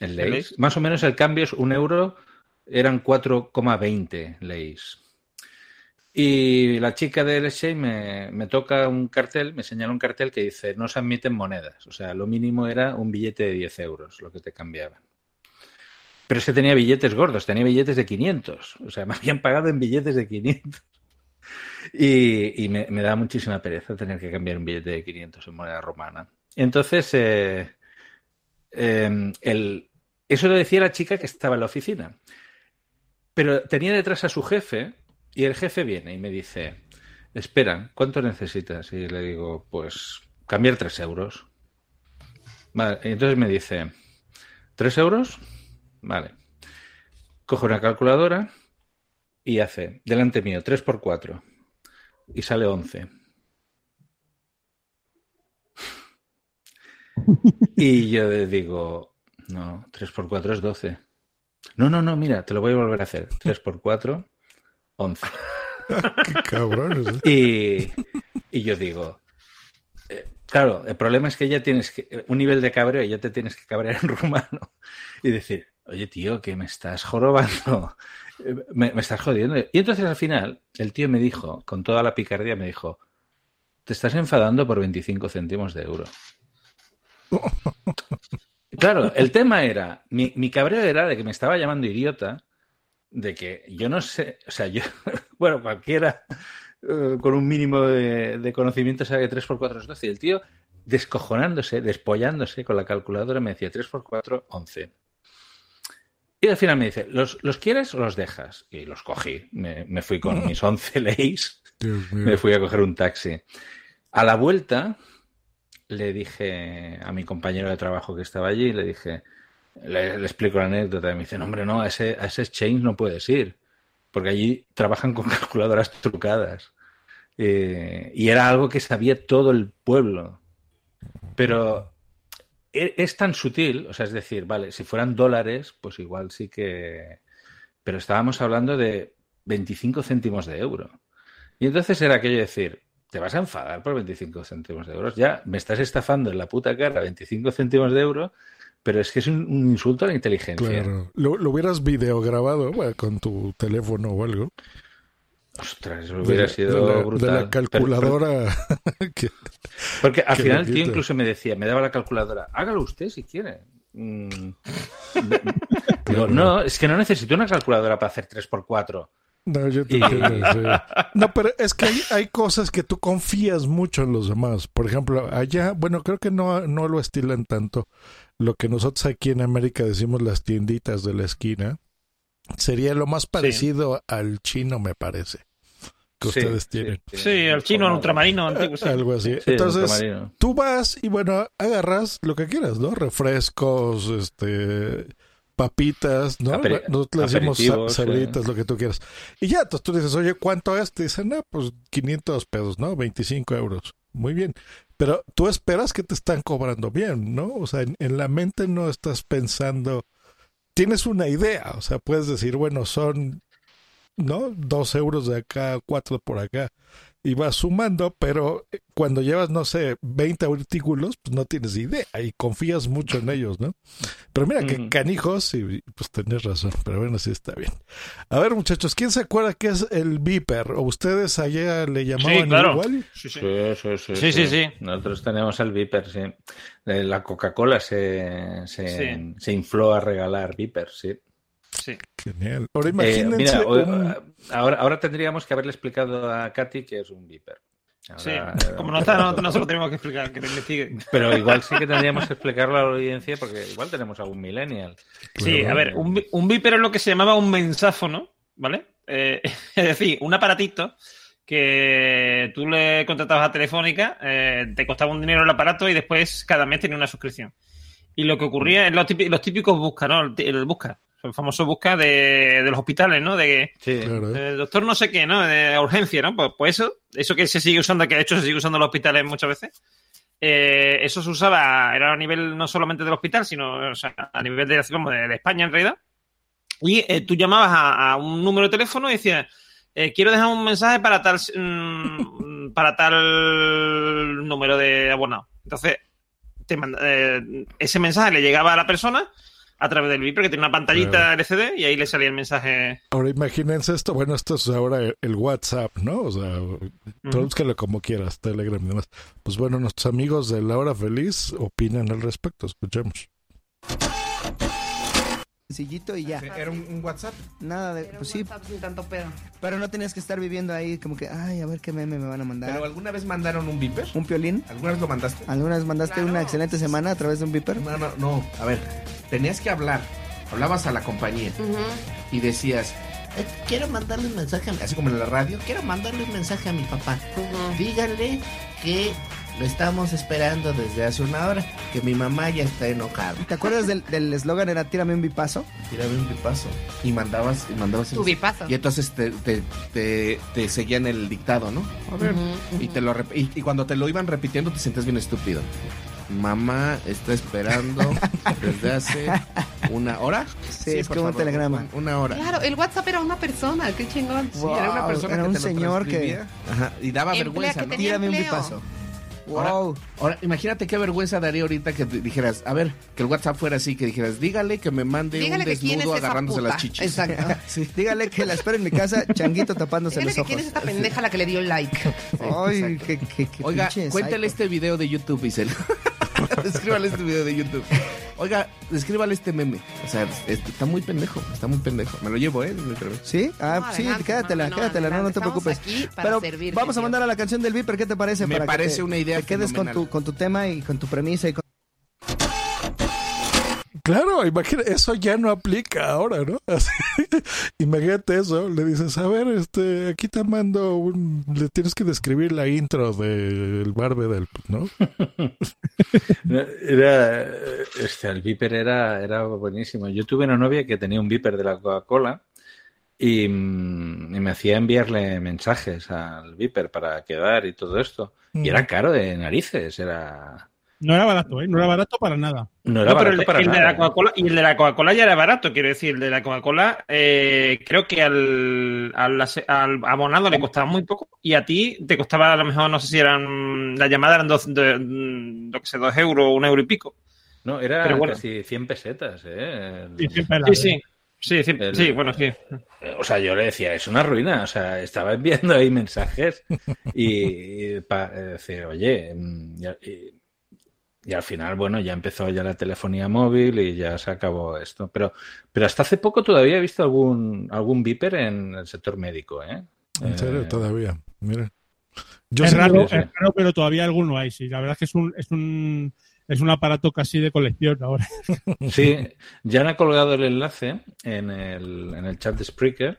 en. Más o menos el cambio es un euro, eran 4,20 leis. Y la chica del exchange me, me toca un cartel, me señala un cartel que dice, no se admiten monedas. O sea, lo mínimo era un billete de 10 euros, lo que te cambiaban. Pero es que tenía billetes gordos, tenía billetes de 500. O sea, me habían pagado en billetes de 500. Y, me, me da muchísima pereza tener que cambiar un billete de 500 en moneda romana. Entonces, eh, eh, el, eso lo decía la chica que estaba en la oficina. Pero tenía detrás a su jefe y el jefe viene y me dice, espera, ¿cuánto necesitas? Y le digo, pues cambiar 3 euros. Vale, y entonces me dice, ¿3 euros? Vale. Coge una calculadora y hace, delante mío, 3 por 4 y sale 11. Y yo le digo, no, 3 por 4 es 12. No, no, no, mira, te lo voy a volver a hacer. 3 por 4, 11. Qué cabrones. Y, y yo digo, eh, claro, el problema es que ya tienes que, un nivel de cabreo y ya te tienes que cabrear en rumano y decir, oye tío, que me estás jorobando, eh, me, me estás jodiendo. Y entonces al final el tío me dijo, con toda la picardía, me dijo, te estás enfadando por 25 céntimos de euro. Claro, el tema era, mi, mi cabreo era de que me estaba llamando idiota, de que yo no sé, o sea, yo, bueno, cualquiera eh, con un mínimo de, de conocimiento sabe que 3 por 4 es 12. Y el tío, descojonándose, despollándose con la calculadora, me decía 3 por 4, 11. Y al final me dice, ¿los, ¿los quieres o los dejas? Y los cogí. Me, me fui con mis 11 leis, Dios mío. me fui a coger un taxi. A la vuelta, le dije a mi compañero de trabajo que estaba allí, le dije, le, explico la anécdota y me dice, no, hombre, no, a ese, a ese exchange no puedes ir, porque allí trabajan con calculadoras trucadas. Eh, y era algo que sabía todo el pueblo. Pero e- es tan sutil, o sea, es decir, vale, si fueran dólares, pues igual sí que... Pero estábamos hablando de 25 céntimos de euro. Y entonces era aquello de decir, te vas a enfadar por 25 céntimos de euros. Ya me estás estafando en la puta cara 25 céntimos de euro, pero es que es un, un insulto a la inteligencia. Claro. Lo, lo hubieras videograbado bueno, con tu teléfono o algo. Ostras, eso hubiera de, sido de la, brutal. De la calculadora. que- Porque al final lo el tío incluso me decía, me daba la calculadora, hágalo usted si quiere. Mm. Digo, no, es que no necesito una calculadora para hacer 3x4. No, yo te Y- entiendo, sí. No, pero es que hay, hay cosas que tú confías mucho en los demás. Por ejemplo, allá, bueno, creo que no, no lo estilan tanto. Lo que nosotros aquí en América decimos las tienditas de la esquina. Sería lo más parecido al chino, me parece. Que Sí, ustedes sí, tienen. Sí, el chino, el ultramarino antiguo. sí. Algo así. Sí, Entonces, tú vas y bueno, agarras lo que quieras, ¿no? Refrescos, este, papitas, ¿no? Aperi- Nosotros le decimos sa- aperitivos, sabritas, sí. lo que tú quieras. Y ya, entonces tú dices, oye, ¿cuánto es? Te dicen, no, pues 500 pesos, ¿no? 25 euros. Muy bien. Pero tú esperas que te están cobrando bien, ¿no? O sea, en, en la mente no estás pensando, tienes una idea, o sea, puedes decir, bueno, son ¿no? Dos euros de acá, cuatro por acá. Y vas sumando, pero eh, cuando llevas, no sé, 20 artículos, pues no tienes idea y confías mucho en ellos, ¿no? Pero mira, que canijos, y pues tenés razón, pero bueno, sí está bien. A ver, muchachos, ¿quién se acuerda qué es el Viper? ¿O ustedes allá le llamaban claro. igual? Sí, sí. Sí, sí, sí, Sí, sí, sí. Nosotros tenemos el Viper, sí. Eh, La Coca-Cola se, se, Sí. se infló a regalar Viper, sí. Sí. Genial. Ahora Eh, imagínense. mira, un- ahora, ahora tendríamos que haberle explicado a Katy que es un Viper. Ahora, Sí, eh, como no está, no, no se lo tenemos que explicar, que investigue. Pero igual sí que tendríamos que explicarlo a la audiencia porque igual tenemos algún millennial. Sí, a ver, un, un Viper es lo que se llamaba un mensáfono, ¿vale? Eh, es decir, un aparatito que tú le contratabas a Telefónica, eh, te costaba un dinero el aparato y después cada mes tenía una suscripción. Y lo que ocurría es los típicos, los típicos busca, ¿no? El busca, el famoso busca de, de los hospitales, ¿no? De que eh, doctor no sé qué, ¿no? De urgencia, ¿no? Pues, pues eso, eso que se sigue usando, que de hecho se sigue usando en los hospitales muchas veces. eh, eso se usaba, era a nivel no solamente del hospital, sino o sea, a nivel de, como de, de España en realidad. Y eh, tú llamabas a, a un número de teléfono y decías, eh, quiero dejar un mensaje para tal, mm, para tal número de abonado. Entonces, te manda- eh, ese mensaje le llegaba a la persona a través del Viper, que tiene una pantallita. LCD, y ahí le salía el mensaje. Ahora imagínense esto, bueno, esto es ahora el, WhatsApp, ¿no? O sea, tradúzcalo como quieras, Telegram y demás. Pues bueno, nuestros amigos de La Hora Feliz opinan al respecto, escuchemos. Sencillito y ya. ¿Era un, un WhatsApp? Nada de, pues sí. sin tanto pedo. Pero no tenías que estar viviendo ahí como que, ay, a ver qué meme me van a mandar. ¿Pero alguna vez mandaron un Viper? ¿Un piolín? ¿Alguna vez lo mandaste? ¿Alguna vez mandaste una excelente semana a través de un Viper? No, no, no. A ver, tenías que hablar. Hablabas a la compañía y decías, "Eh, quiero mandarle un mensaje, a- así como en la radio, quiero mandarle un mensaje a mi papá. Díganle que lo estamos esperando desde hace una hora, que mi mamá ya está enojada. ¿Te acuerdas del del eslogan era tírame un bipazo? Tírame un bipazo. Y mandabas, y mandabas Tu el- bipazo. Y entonces te, te, te, te seguían el dictado, ¿no? A ver. Y te lo y, y cuando te lo iban repitiendo te sentías bien estúpido. Mamá está esperando desde hace una hora. Sí, es como un telegrama. un- Una hora. Claro, el WhatsApp era una persona, qué chingón. Sí, era una persona era que un te lo señor que-. Ajá, y daba Emplea- vergüenza, que ¿no? Tírame un empleo. Ahora- Wow. Ahora, imagínate qué vergüenza daría ahorita que dijeras, a ver, que el WhatsApp fuera así, que dijeras, dígale que me mande Dígale un desnudo es agarrándose las chichis. Exacto. Sí, Dígale que la espero en mi casa, changuito tapándose Dígale los que quién es esta pendeja la que le dio like. Ay, qué, qué, qué Oiga, cuéntale psycho. este video de YouTube, Isel. Descríbale este video de YouTube. Oiga, descríbale este meme. O sea, es- está muy pendejo, está muy pendejo. Me lo llevo, ¿eh? Me lo- ¿Sí? Ah, No, sí, adelante, quédatela, quédatela, no, no te preocupes. aquí para Pero servirte, vamos a mandar a la canción del Viper, ¿qué te parece? Me Para que parece te- una idea Te quedes con tu, con tu tema y con tu premisa y con... Claro, imagina, eso ya no aplica ahora, ¿no? Así, imagínate eso, le dices, a ver, este, aquí te mando un, le tienes que describir la intro del barbe del, ¿no? Era, este, el Viper era, era buenísimo. Yo tuve una novia que tenía un Viper de la Coca-Cola y, mm, y me hacía enviarle mensajes al Viper para quedar y todo esto. Y era caro de narices, era... No era barato, ¿eh? No era barato para nada. No era No, pero barato el, de- para el de nada. la Coca-Cola y el de la Coca-Cola ya era barato, quiero decir, el de la Coca-Cola eh, creo que al, al, al abonado le costaba muy poco y a ti te costaba a lo mejor, no sé si eran, la llamada eran dos, de, mm, lo que sé, dos euros, un euro y pico. No, era Pero bueno. casi 100 pesetas, ¿eh? Sí, siempre era. Sí, sí, sí, sí, El- sí, bueno, sí. O sea, yo le decía, es una ruina. O sea, estaba enviando ahí mensajes y, para decir, oye, mm, y, y- y al final, bueno, ya empezó ya la telefonía móvil y ya se acabó esto. Pero, pero hasta hace poco todavía he visto algún, algún viper en el sector médico, ¿eh? En serio, Eh, todavía. Mira. Yo es, raro, es raro, pero todavía alguno hay, sí. La verdad es que es un, es un, es un aparato casi de colección ahora. Sí, ya han colgado el enlace en el, en el chat de Spreaker.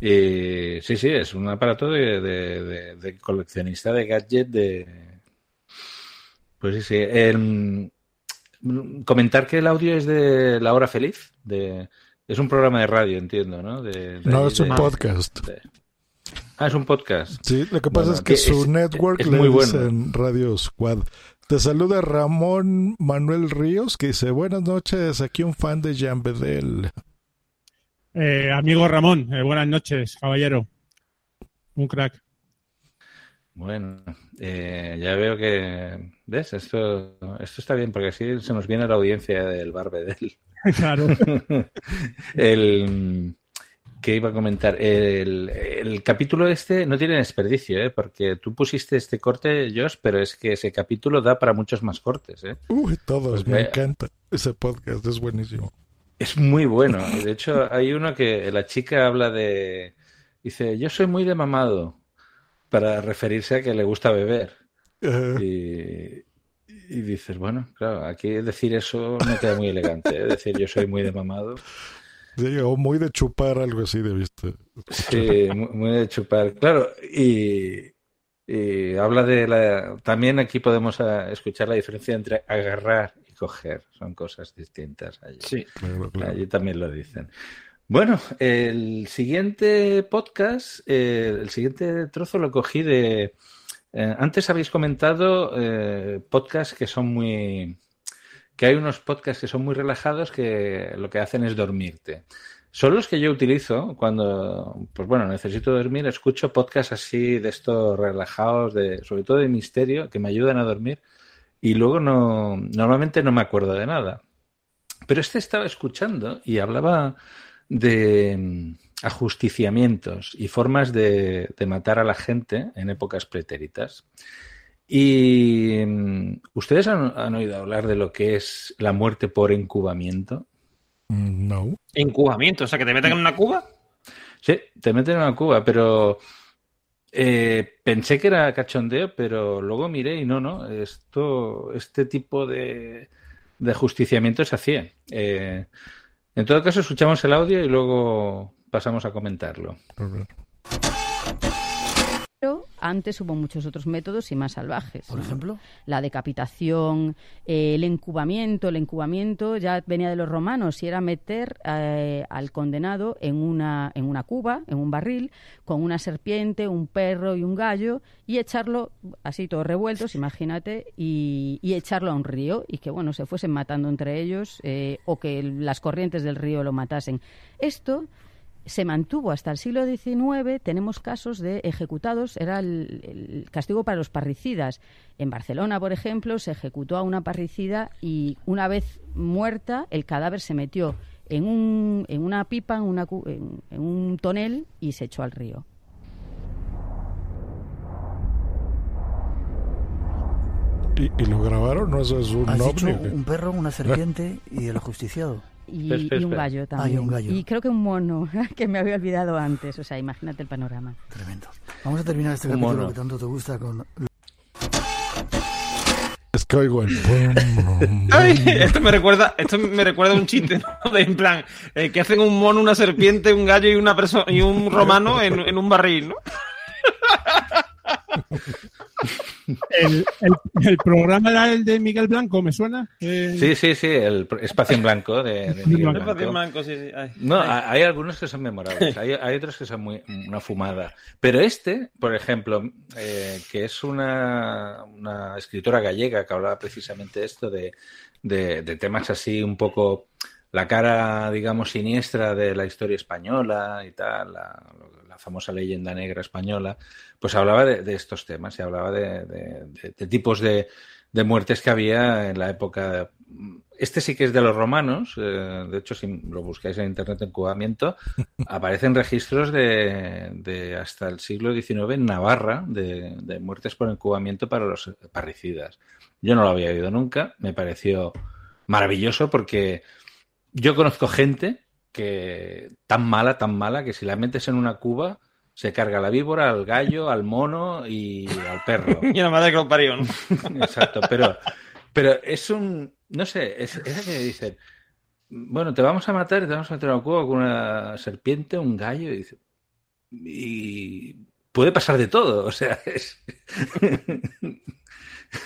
Y sí, sí, es un aparato de, de- de- de coleccionista de gadget de... Pues sí, sí. El- comentar que el audio es de La Hora Feliz. De, es un programa de radio, entiendo, ¿no? De- de- No, es un de- podcast. de- ah, es un podcast. Sí, lo que pasa Bueno, es que que su es- network es le muy bueno. dicen Radio Squad. Te saluda Ramón Manuel Ríos, que dice, buenas noches, aquí un fan de Jean Bedel. Eh, amigo Ramón, eh, buenas noches, caballero. Un crack. Bueno, eh, ya veo que... ¿Ves? Esto, esto está bien, porque así se nos viene la audiencia del Barbedel. Claro. el, ¿Qué iba a comentar? El, el capítulo este no tiene desperdicio, ¿eh? porque tú pusiste este corte, Josh, pero es que ese capítulo da para muchos más cortes. ¿eh? Uy, todos, Porque- me encanta ese podcast, es buenísimo. Es muy bueno. De hecho, hay uno que la chica habla de. Dice, yo soy muy de mamado. Para referirse a que le gusta beber. Y, y dices, bueno, claro, aquí decir eso no queda muy elegante. ¿eh? Decir yo soy muy de mamado. Sí, o muy de chupar, algo así debiste. Sí, muy, muy de chupar. Claro, y, y habla de la. También aquí podemos ah, escuchar la diferencia entre agarrar y coger. Son cosas distintas allí. Sí. Allí también lo dicen. Bueno, el siguiente podcast, eh, el siguiente trozo lo cogí de. eh, antes habéis comentado eh, podcasts que son muy. que hay unos podcasts que son muy relajados que lo que hacen es dormirte. Son los que yo utilizo cuando, pues bueno, necesito dormir, escucho podcasts así de estos relajados, de, sobre todo de misterio, que me ayudan a dormir y luego no, normalmente no me acuerdo de nada. Pero este estaba escuchando y hablaba de mm, ajusticiamientos y formas de, de matar a la gente en épocas pretéritas. Y mm, ustedes han, han oído hablar de lo que es la muerte por encubamiento. No. Incubamiento, o sea, que te meten en una cuba. Sí, te meten en una cuba, pero eh, pensé que era cachondeo, pero luego miré y no, no, esto, este tipo de, de ajusticiamiento se hacía. Eh, en todo caso, escuchamos el audio y luego pasamos a comentarlo. Antes hubo muchos otros métodos y más salvajes. ¿Por ejemplo? La decapitación, eh, el incubamiento. El incubamiento ya venía de los romanos y era meter eh, al condenado en una, en una cuba, en un barril, con una serpiente, un perro y un gallo y echarlo así todos revueltos, imagínate, y, y echarlo a un río y que, bueno, se fuesen matando entre ellos eh, o que las corrientes del río lo matasen. Esto se mantuvo hasta el siglo XIX. Tenemos casos de ejecutados, era el, el, castigo para los parricidas. En Barcelona, por ejemplo, se ejecutó a una parricida y una vez muerta, el cadáver se metió en, un, en una pipa, en, una, en, en un tonel y se echó al río. ¿Y, y lo grabaron? ¿No eso es un Has dicho un perro, una serpiente y el ajusticiado. Y, un gallo también. un gallo. Y creo que un mono, que me había olvidado antes. O sea, imagínate el panorama. Tremendo. Vamos a terminar este Un capítulo mono. que tanto te gusta con... Es que oigo el... Ay, esto me recuerda, esto me recuerda a un chiste, ¿no? De en plan, eh, que hacen un mono, una serpiente, un gallo y una persona y un romano en, en un barril, ¿no? El, el- el programa era el de Miguel Blanco, ¿me suena? Eh, Sí, sí, sí, el espacio en blanco de, de Miguel Blanco. Espacio en blanco, sí, sí. Ay. No, Ay. ha- hay algunos que son memorables, hay, hay otros que son muy una fumada. Pero este, por ejemplo, eh, que es una, una escritora gallega que hablaba precisamente de esto, de, de, de temas así un poco la cara, digamos, siniestra de la historia española y tal, la famosa leyenda negra española, pues hablaba de, de estos temas y hablaba de, de- de- de tipos de, muertes que había en la época. Este sí que es de los romanos, eh, de hecho, si lo buscáis en internet, encubamiento, aparecen registros de, de hasta el siglo XIX en Navarra de, de muertes por encubamiento para los parricidas. Yo no lo había oído nunca, me pareció maravilloso porque yo conozco gente que tan mala, tan mala, que si la metes en una cuba se carga la víbora, al gallo, al mono y al perro. Y la madre que lo. Exacto, pero, pero es un, no sé, es, es que dicen, bueno, te vamos a matar y te vamos a meter en una cuba con una serpiente, un gallo, y, dice- y puede pasar de todo, o sea, es...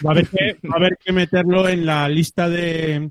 Va a haber que, va a haber que meterlo en la lista de.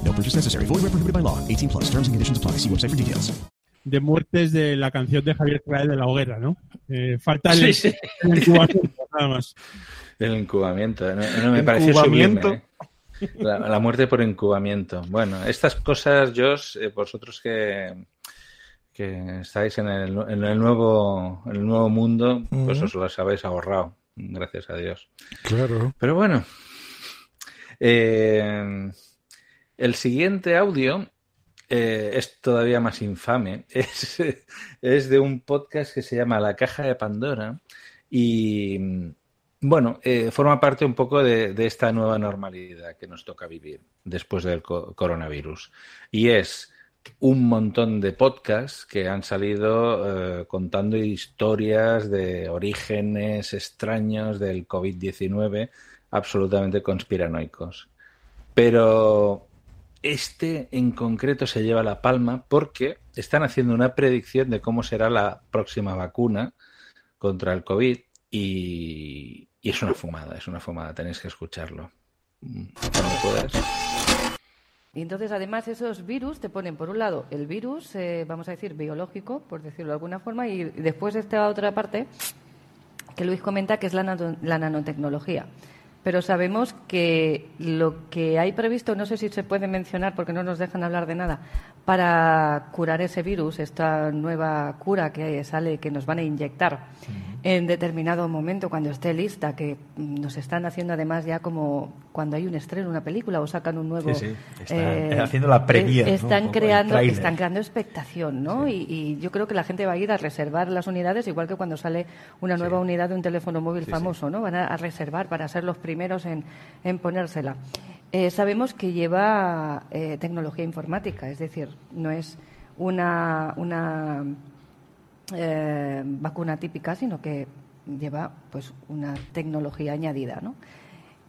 No purchase necessary. Void where prohibited by law. 18 plus. Terms and conditions apply. See website for details. De muertes de la canción de Javier Crae de la hoguera, ¿no? Eh, falta el, Sí, sí. el incubamiento, nada más. El incubamiento. No, no me pareció Incubamiento. sublime. ¿eh? La, la muerte por incubamiento. Bueno, estas cosas, Josh, eh, vosotros que, que estáis en el, en el nuevo, en el nuevo mundo, pues os las habéis ahorrado, gracias a Dios. Claro. Pero bueno, eh, el siguiente audio eh, es todavía más infame. Es, de un podcast que se llama La Caja de Pandora y, bueno, eh, forma parte un poco de, esta nueva normalidad que nos toca vivir después del co- coronavirus. Y es un montón de podcasts que han salido eh, contando historias de orígenes extraños del COVID-19 absolutamente conspiranoicos. Pero este en concreto se lleva la palma porque están haciendo una predicción de cómo será la próxima vacuna contra el COVID y, es una fumada, es una fumada, tenéis que escucharlo. Mm, Cuando puedas. Y entonces, además, esos virus te ponen, por un lado, el virus, eh, vamos a decir, biológico, por decirlo de alguna forma, y después esta otra parte que Luis comenta, que es la, la nanotecnología. Pero sabemos que lo que hay previsto, no sé si se puede mencionar porque no nos dejan hablar de nada, para curar ese virus, esta nueva cura que sale, que nos van a inyectar en determinado momento, cuando esté lista, que mm, nos están haciendo además ya como cuando hay un estreno, una película o sacan un nuevo... Sí, sí. Están haciendo la eh, ¿no? Están creando, están creando expectación, ¿no? Y, y yo creo que la gente va a ir a reservar las unidades, igual que cuando sale una nueva unidad de un teléfono móvil famoso, ¿no? Van a, a reservar para ser los primeros en, en ponérsela. Eh, sabemos que lleva eh, tecnología informática, es decir, no es una, una eh, vacuna típica, sino que lleva pues una tecnología añadida, ¿no?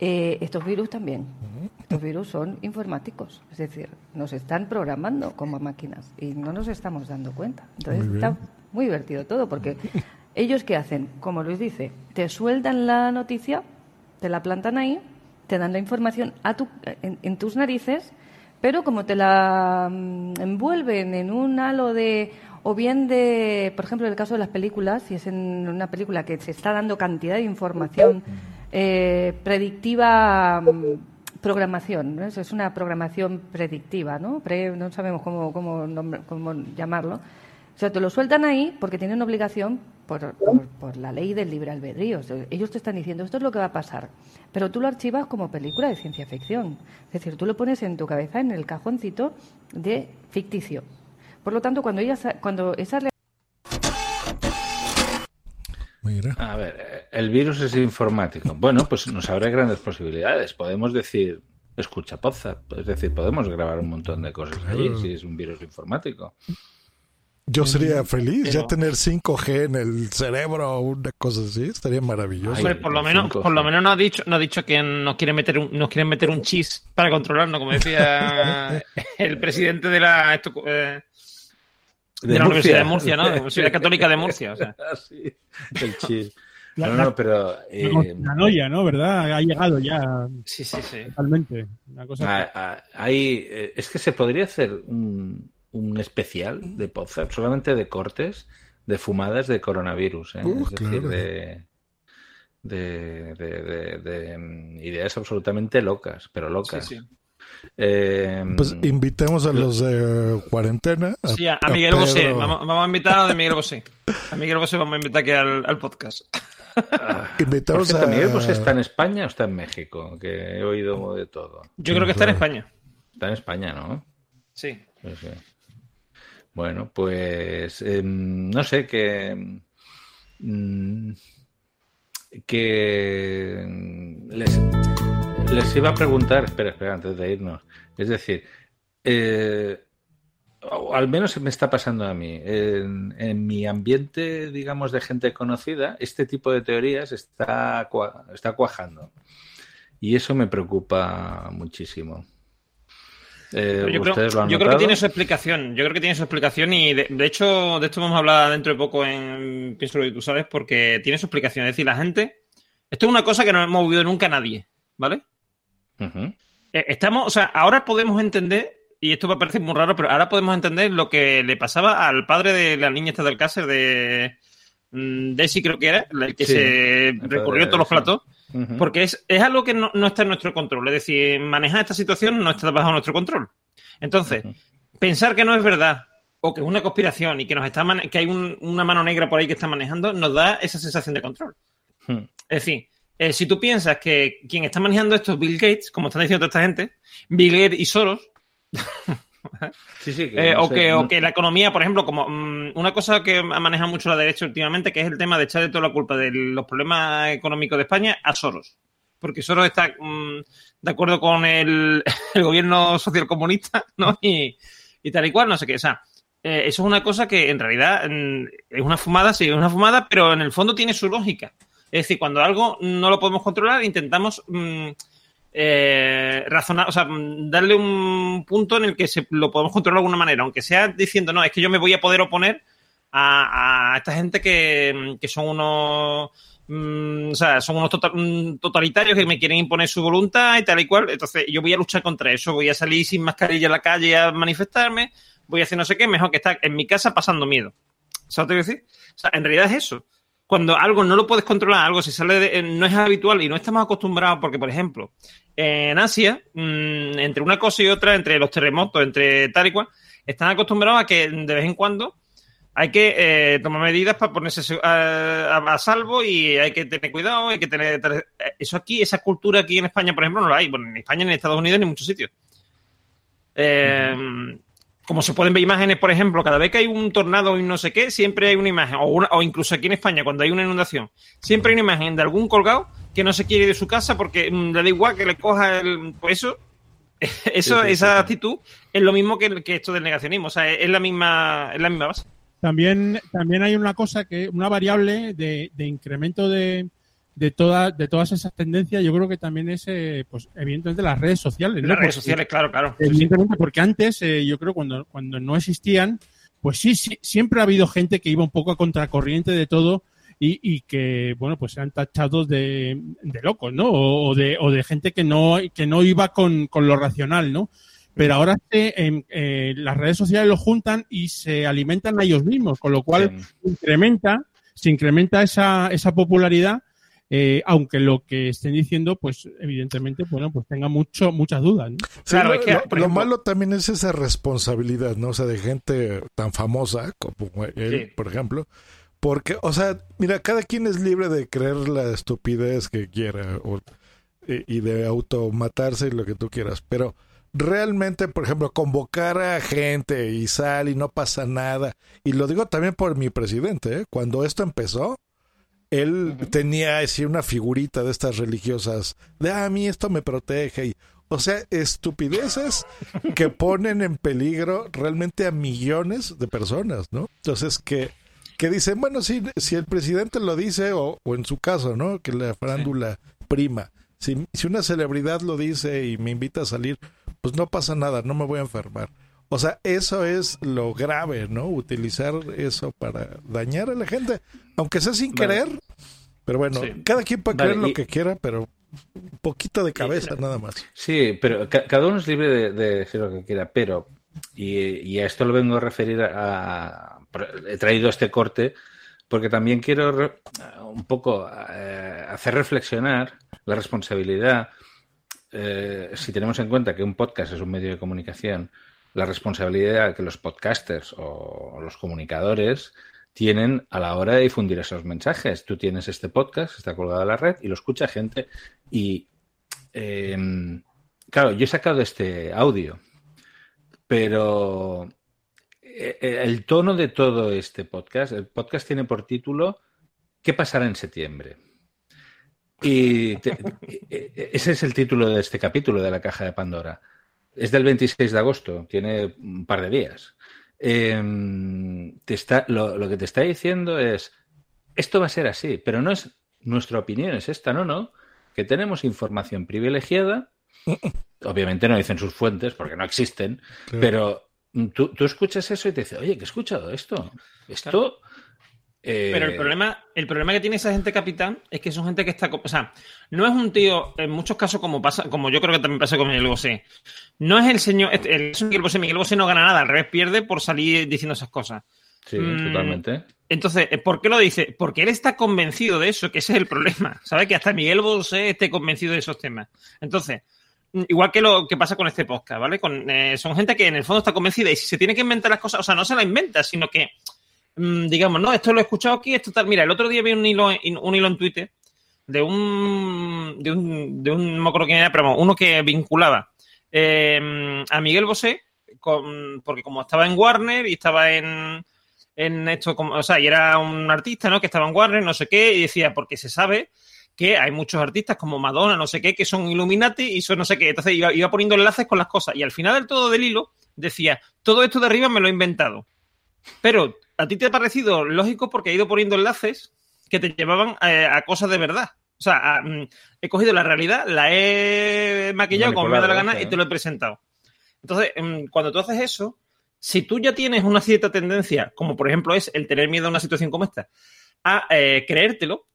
Eh, estos virus también. Estos virus son informáticos, es decir, nos están programando como máquinas y no nos estamos dando cuenta. Entonces Muy está muy divertido todo porque ellos qué hacen, como Luis dice, te sueltan la noticia, te la plantan ahí, te dan la información a tu, en, en tus narices, pero como te la mm, envuelven en un halo de o bien de, por ejemplo, en el caso de las películas, si es en una película que se está dando cantidad de información eh, predictiva, mm, programación, ¿no? Eso es una programación predictiva, ¿no? Pre- no sabemos cómo, cómo, cómo llamarlo. O sea, te lo sueltan ahí porque tienen una obligación por, por, por la ley del libre albedrío. O sea, ellos te están diciendo esto es lo que va a pasar, pero tú lo archivas como película de ciencia ficción. Es decir, tú lo pones en tu cabeza en el cajoncito de ficticio. Por lo tanto, cuando, ella, cuando esa A ver, eh, el virus es informático. Bueno, pues nos abre grandes posibilidades. Podemos decir, escucha Poza, es decir, podemos grabar un montón de cosas allí si es un virus informático. Yo sería feliz Pero- ya tener 5G en el cerebro o una cosa así. Estaría maravilloso. Hombre, por lo menos, por lo menos no ha dicho, no ha dicho que nos quiere meter un, nos quieren meter un chis para controlarnos, como decía el presidente de la eh, de, la Universidad de Murcia, ¿no? De la Universidad Católica de Murcia, o sea. Ah, sí, el chis. La- No, no, pero eh, La conspiranoia, ¿no? ¿Verdad? Ha llegado ya. Sí, sí, sí. Totalmente. Una cosa ah, ah, hay, eh, es que se podría hacer un, un especial de Poza, solamente de cortes de fumadas de coronavirus, ¿eh? Uh, es decir, claro. de, de- de- de, mm, ideas absolutamente locas, pero locas. Sí, sí. Eh, Pues invitemos a los de cuarentena. Sí, a, a Miguel Bosé. Vamos, vamos a invitar a de Miguel Bosé. A Miguel Bosé vamos a invitar aquí al, al podcast. Invitamos cierto, a... Miguel Bosé está en España o está en México, que he oído de todo. Yo creo que está en España. Está en España, ¿no? Sí. Bueno, pues em, no sé que mm, que mm, les, les iba a preguntar, espera, espera, antes de irnos. Es decir, eh, al menos me está pasando a mí. En, en, mi ambiente, digamos, de gente conocida, este tipo de teorías está, está cuajando. Y eso me preocupa muchísimo. Eh, yo, creo, yo creo, que tiene su explicación. Yo creo que tiene su explicación y de, de, hecho de esto vamos a hablar dentro de poco en Pienso lo que tú sabes porque tiene su explicación. Es decir, la gente... Esto es una cosa que no hemos vivido nunca nadie, ¿vale? Uh Estamos, o sea, ahora podemos entender y esto va a parecer muy raro, pero ahora podemos entender lo que le pasaba al padre de la niña esta del Cáceres, de mm, Desi creo que era, el que se recorrió todos los platos, porque es, es, algo que no, no, está en nuestro control. Es decir, manejar esta situación no está bajo nuestro control. Entonces, pensar que no es verdad o que es una conspiración y que nos está que hay un, una mano negra por ahí que está manejando, nos da esa sensación de control. Es decir, eh, si tú piensas que quien está manejando esto es Bill Gates, como están diciendo toda esta gente, Bill Gates y Soros, Sí, sí, que eh, o, que, o, que, la economía, por ejemplo, como mmm, una cosa que ha manejado mucho la derecha últimamente, que es el tema de echarle toda la culpa de los problemas económicos de España a Soros. Porque Soros está mmm, de acuerdo con el, el gobierno socialcomunista, ¿no? Y, y, tal y cual, no sé qué. O sea, eh, eso es una cosa que en realidad mmm, es una fumada, sí, es una fumada, pero en el fondo tiene su lógica. Es decir, cuando algo no lo podemos controlar, intentamos mm, eh, razonar, o sea, darle un punto en el que se, lo podemos controlar de alguna manera, aunque sea diciendo, no, es que yo me voy a poder oponer a, a esta gente que, que son unos, mm, o sea, son unos total, mm, totalitarios que me quieren imponer su voluntad y tal y cual, entonces yo voy a luchar contra eso, voy a salir sin mascarilla a la calle a manifestarme, voy a hacer no sé qué, mejor que estar en mi casa pasando miedo. ¿Sabes lo que decir? O sea, en realidad es eso cuando algo no lo puedes controlar, algo se sale de, no es habitual y no estamos acostumbrados, porque, por ejemplo, en Asia, mmm, entre una cosa y otra, entre los terremotos, entre tal y cual, están acostumbrados a que de vez en cuando hay que eh, tomar medidas para ponerse a, salvo y hay que tener cuidado, hay que tener... Eso aquí, esa cultura aquí en España, por ejemplo, no la hay. Bueno, en España, en Estados Unidos, ni en muchos sitios. Eh, como se pueden ver imágenes, por ejemplo, cada vez que hay un tornado y no sé qué, siempre hay una imagen, o, una, o incluso aquí en España, cuando hay una inundación, siempre hay una imagen de algún colgado que no se quiere ir de su casa porque mmm, le da igual que le coja el. Pues eso, eso sí, sí, esa sí. actitud es lo mismo que, que, esto del negacionismo, o sea, es la misma, es la misma base. También, también hay una cosa que, una variable de, de incremento de, de, toda, de todas esas tendencias, yo creo que también es, eh, pues, evidentemente, las redes sociales. ¿no? Las redes sociales, claro, claro. Evidentemente, porque antes, eh, yo creo, cuando, cuando no existían, pues sí, sí, siempre ha habido gente que iba un poco a contracorriente de todo y, y que, bueno, pues se han tachado de, de locos, ¿no? O, o, de, o de gente que no, que no iba con, con lo racional, ¿no? Pero ahora eh, eh, las redes sociales lo juntan y se alimentan a ellos mismos, con lo cual sí. incrementa, se incrementa esa, esa popularidad eh, aunque lo que estén diciendo, pues evidentemente, bueno, pues tenga mucho, muchas dudas. ¿no? Sí, claro, lo, es que, lo, ejemplo, lo, malo también es esa responsabilidad, ¿no? O sea, de gente tan famosa como él, sí. por ejemplo. Porque, o sea, mira, cada quien es libre de creer la estupidez que quiera o, y de automatarse y lo que tú quieras, pero realmente, por ejemplo, convocar a gente y sal y no pasa nada, y lo digo también por mi presidente, ¿eh? cuando esto empezó, él uh -huh. tenía así una figurita de estas religiosas, de ah, a mí esto me protege. Y, o sea, estupideces que ponen en peligro realmente a millones de personas, ¿no? Entonces, que, que dicen, bueno, si, si el presidente lo dice, o, o en su caso, ¿no? Que la farándula sí. prima. Si, si una celebridad lo dice y me invita a salir, pues no pasa nada, no me voy a enfermar. O sea, eso es lo grave, ¿no? Utilizar eso para dañar a la gente, aunque sea sin vale. querer. Pero bueno, sí. cada quien puede vale, creer y... lo que quiera, pero un poquito de cabeza nada más. Sí, pero ca cada uno es libre de, de, decir lo que quiera, pero, y, y, a esto lo vengo a referir a, a, He traído este corte porque también quiero un poco eh, hacer reflexionar la responsabilidad, eh, si tenemos en cuenta que un podcast es un medio de comunicación, la responsabilidad que los podcasters o los comunicadores tienen a la hora de difundir esos mensajes. Tú tienes este podcast, está colgado en la red y lo escucha gente. Y eh, claro, yo he sacado este audio, pero eh, el tono de todo este podcast, el podcast tiene por título ¿Qué pasará en septiembre? Y te, ese es el título de este capítulo de la caja de Pandora. Es del 26 de agosto, tiene un par de días. Em, te está, lo, lo que te está diciendo es, esto va a ser así, pero no es nuestra opinión, es esta, no, no, que tenemos información privilegiada. Obviamente no dicen sus fuentes porque no existen, Claro. pero tú, tú escuchas eso y te dices, oye, que he escuchado esto. Esto. Eh, Pero el problema, el problema que tiene esa gente capitán es que son gente que está. O sea, no es un tío, en muchos casos, como pasa, como yo creo que también pasa con Miguel Bosé. No es el señor. este- El, es Miguel Bosé. Miguel Bosé no gana nada, al revés, pierde por salir diciendo esas cosas. Sí, Mm, totalmente. Entonces, ¿por qué lo dice? Porque él está convencido de eso, que ese es el problema. ¿Sabe? Que hasta Miguel Bosé esté convencido de esos temas. Entonces, mm, igual que lo que pasa con este podcast, ¿vale? Con, eh, son gente que en el fondo está convencida y si se tiene que inventar las cosas, o sea, no se las inventa, sino que, digamos, no, esto lo he escuchado aquí, esto tal. Mira, el otro día vi un hilo, un hilo en Twitter de un, de un, no me acuerdo quién era, pero uno que vinculaba eh, a Miguel Bosé, porque como estaba en Warner y estaba en, en esto, como, o sea, y era un artista, ¿no? Que estaba en Warner, no sé qué, y decía, porque se sabe que hay muchos artistas como Madonna, no sé qué, que son Illuminati y son no sé qué. Entonces iba, iba poniendo enlaces con las cosas. Y al final del todo del hilo decía, todo esto de arriba me lo he inventado. Pero a ti te ha parecido lógico porque he ido poniendo enlaces que te llevaban eh, a cosas de verdad. O sea, a, mm, he cogido la realidad, la he maquillado como me da la gana y te lo he presentado. Entonces, mm, cuando tú haces eso, si tú ya tienes una cierta tendencia, como por ejemplo es el tener miedo a una situación como esta, a eh, creértelo,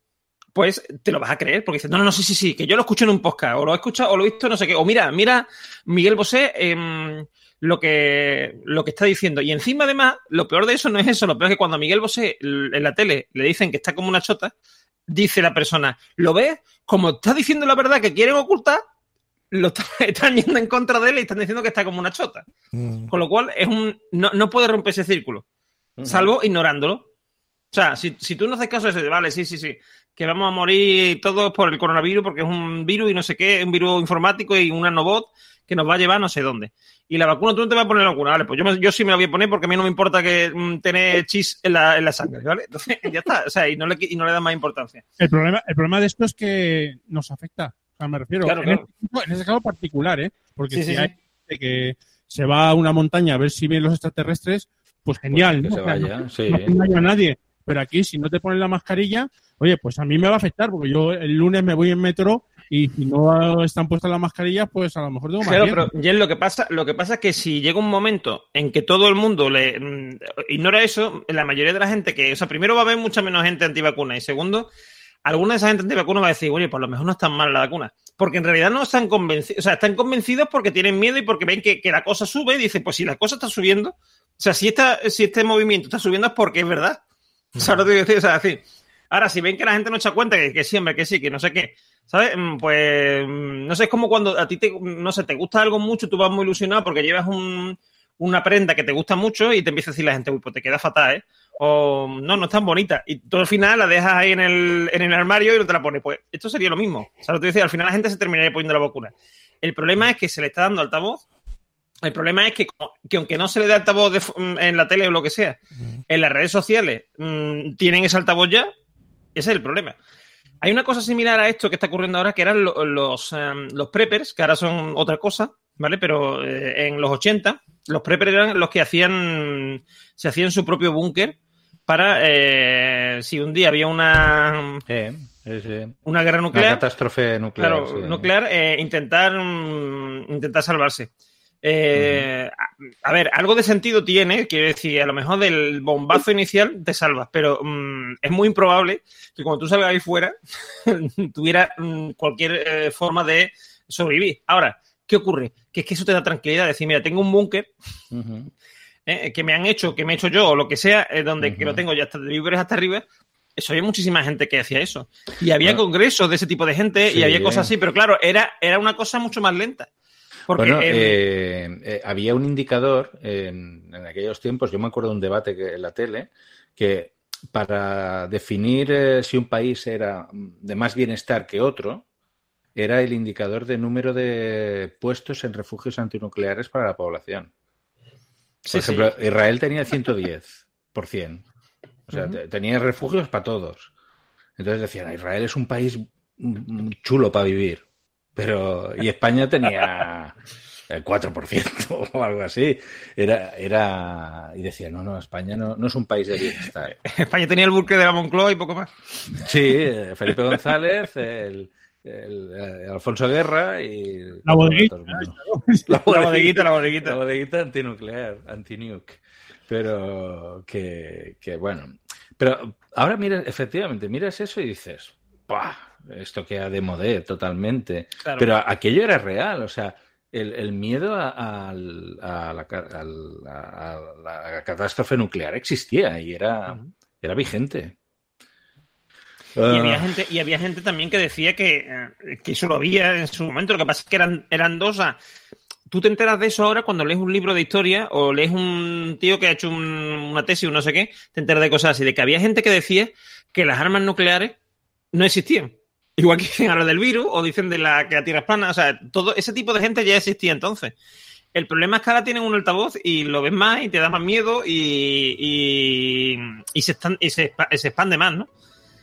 pues te lo vas a creer, porque dices, no, no, no, sí, sí, sí, que yo lo escucho en un podcast, o lo he escuchado, o lo he visto, no sé qué, o mira, mira, Miguel Bosé, em, lo, que, lo que está diciendo. Y encima, además, lo peor de eso no es eso, lo peor es que cuando a Miguel Bosé en la tele le dicen que está como una chota, dice la persona, ¿lo ves? Como está diciendo la verdad que quieren ocultar, lo está- están yendo en contra de él y están diciendo que está como una chota. Con lo cual, es un no, no puede romper ese círculo, salvo ignorándolo. O sea, si, si tú no haces caso de ese, vale, sí, sí, sí, que vamos a morir todos por el coronavirus porque es un virus y no sé qué, un virus informático y un nanobot que nos va a llevar no sé dónde. Y la vacuna, tú no te vas a poner la vacuna, vale, pues yo, me- yo sí me la voy a poner porque a mí no me importa que mm, tener chis en la, en la sangre, ¿vale? Entonces, ya está, o sea, y no le, y no le da más importancia. El problema, el problema de esto es que nos afecta. O sea, me refiero, Claro, en, claro. Este, en ese caso particular, ¿eh? Porque Sí, si sí, hay sí. gente que se va a una montaña a ver si ven los extraterrestres, pues genial, que ¿no? se O sea, vaya, no, sí. no engaño a nadie. Pero aquí, si no te pones la mascarilla, oye, pues a mí me va a afectar, porque yo el lunes me voy en metro y si no están puestas las mascarillas, pues a lo mejor tengo más Claro, pero Jen, lo que pasa, lo que pasa es que si llega un momento en que todo el mundo le mm, ignora eso, la mayoría de la gente que, o sea, primero va a haber mucha menos gente antivacuna y segundo, alguna de esa gente antivacuna va a decir, oye, por lo mejor no es tan mal la vacuna. Porque en realidad no están convencidos, o sea, están convencidos porque tienen miedo y porque ven que, que la cosa sube y dicen, pues si la cosa está subiendo, o sea, si, esta, si este movimiento está subiendo es porque es verdad. O sea, no te digo decir, o sea, decir, ahora si ven que la gente no echa cuenta que, que siempre, que sí, que no sé qué, ¿sabes? Mm, Pues mm, no sé, es como cuando a ti te, no sé, te gusta algo mucho, tú vas muy ilusionado porque llevas un, una prenda que te gusta mucho y te empieza a decir la gente, uy, pues te queda fatal, ¿eh? O no, no es tan bonita. Y tú al final la dejas ahí en el, en el armario y no te la pones. Pues esto sería lo mismo. O sea, lo que te decía, al final la gente se terminaría poniendo la vacuna. El problema es que se le está dando altavoz. El problema es que, que aunque no se le dé altavoz de f- en la tele o lo que sea, en las redes sociales mm, tienen ese altavoz ya, ese es el problema. Hay una cosa similar a esto que está ocurriendo ahora, que eran lo- los, em, los preppers, que ahora son otra cosa, ¿vale? Pero eh, en los 80, los preppers eran los que hacían, se hacían su propio búnker para, eh, si un día había una, una guerra nuclear, Una catástrofe nuclear. Claro, sí. nuclear, eh, intentar, mm, intentar salvarse. Eh, a, ver, algo de sentido tiene, quiero decir, a lo mejor del bombazo inicial te salvas, pero mm, es muy improbable que cuando tú salgas ahí fuera tuviera mm, cualquier eh, forma de sobrevivir. Ahora, ¿qué ocurre? Que es que eso te da tranquilidad, decir, mira, tengo un búnker eh, que me han hecho, que me he hecho yo, o lo que sea, eh, donde que lo tengo ya hasta de víveres hasta arriba. Eso había muchísima gente que hacía eso. Y había Bueno. congresos de ese tipo de gente Sí. y había cosas así, pero claro, era, era una cosa mucho más lenta. Porque bueno, eh, eh, había un indicador en, en aquellos tiempos, yo me acuerdo de un debate que, en la tele, que para definir eh, si un país era de más bienestar que otro, era el indicador de número de puestos en refugios antinucleares para la población. Por Sí, ejemplo, sí. Israel tenía el 110%. O sea, Ujú. te- tenía refugios para todos. Entonces decían, Israel es un país chulo para vivir. Pero, y España tenía el 4% o algo así. Era, era, y decía, no, no, España no, no es un país de bienestar. España tenía el buque de la Moncloa y poco más. Sí, eh, Felipe González, el, el, eh, Alfonso Guerra y... La bodeguita. La La bodeguita, la bodeguita. La bodeguita antinuclear, antinuke. Pero que, que, bueno. Pero ahora mira, efectivamente, miras eso y dices, ¡pah! Esto queda de modé totalmente. Claro. Pero aquello era real, o sea, el, el miedo a, a- a la, a- catástrofe nuclear existía y era, era vigente. Y había, Ah, gente, y había gente también que decía que, eh, que eso lo había en su momento. Lo que pasa es que eran, eran dos. tú te enteras de eso ahora cuando lees un libro de historia o lees un tío que ha hecho un- una tesis o no sé qué, te enteras de cosas así. De que había gente que decía que las armas nucleares no existían. Igual que dicen ahora del virus o dicen de la que la Tierra es plana. O sea, todo ese tipo de gente ya existía entonces. El problema es que ahora tienen un altavoz y lo ves más y te da más miedo y, y, y se, están- y se, expa- se expande más, ¿no?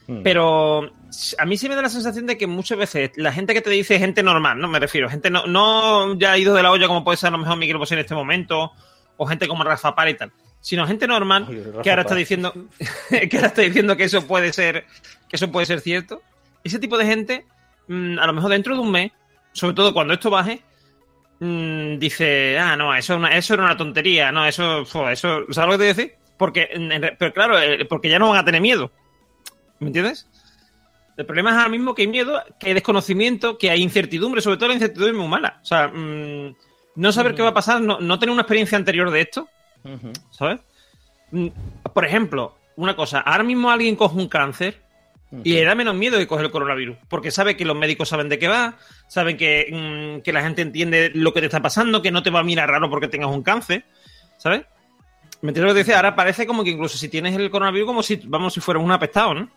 Hmm. Pero a mí sí me da la sensación de que muchas veces la gente que te dice gente normal, ¿no? Me refiero, gente no, no ya ha ido de la olla como puede ser a lo mejor Miguel Bosé en este momento, o gente como Rafa Par y tal, sino gente normal que ahora está diciendo que ahora está diciendo que eso puede ser que eso puede ser cierto. Ese tipo de gente, mm, a lo mejor dentro de un mes, sobre todo cuando esto baje, mm, dice, ah, no, eso, es una- eso era una tontería, no, eso, fue, eso, ¿sabes lo que te decir? Porque, en- pero claro, eh, porque ya no van a tener miedo. ¿Me entiendes? El problema es ahora mismo que hay miedo, que hay desconocimiento, que hay incertidumbre, sobre todo la incertidumbre es muy mala. O sea, mm, no saber qué va a pasar, no, no tener una experiencia anterior de esto, ¿sabes? Por ejemplo, una cosa, ahora mismo alguien coge un cáncer y le da menos miedo que coger el coronavirus, porque sabe que los médicos saben de qué va, saben que, mm, que la gente entiende lo que te está pasando, que no te va a mirar raro porque tengas un cáncer, ¿sabes? ¿Me entiendes lo que te decía? Ahora parece como que incluso si tienes el coronavirus, como si, vamos, si fueras un apestado, ¿no?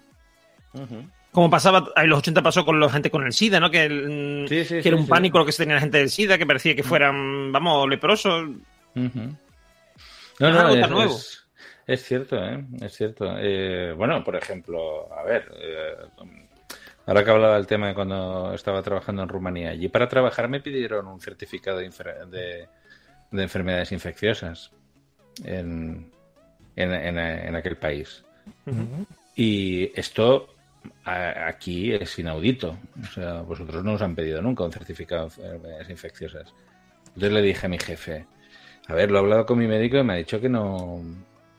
Como pasaba, en los 80 pasó con la gente con el SIDA, ¿no? Que, el- Sí, sí, que era un pánico lo que se tenía la gente del SIDA, que parecía que fueran, vamos, leprosos. No, no, es, nuevo. es- es cierto, ¿eh? Es cierto. Eh, bueno, por ejemplo, a ver, eh, ahora que hablaba del tema de cuando estaba trabajando en Rumanía, allí para trabajar me pidieron un certificado de, infer- de- de enfermedades infecciosas en, en, en- en aquel país. Y esto a- aquí es inaudito. O sea, vosotros no os han pedido nunca un certificado de enfermedades infecciosas. Entonces le dije a mi jefe, a ver, lo he hablado con mi médico y me ha dicho que no,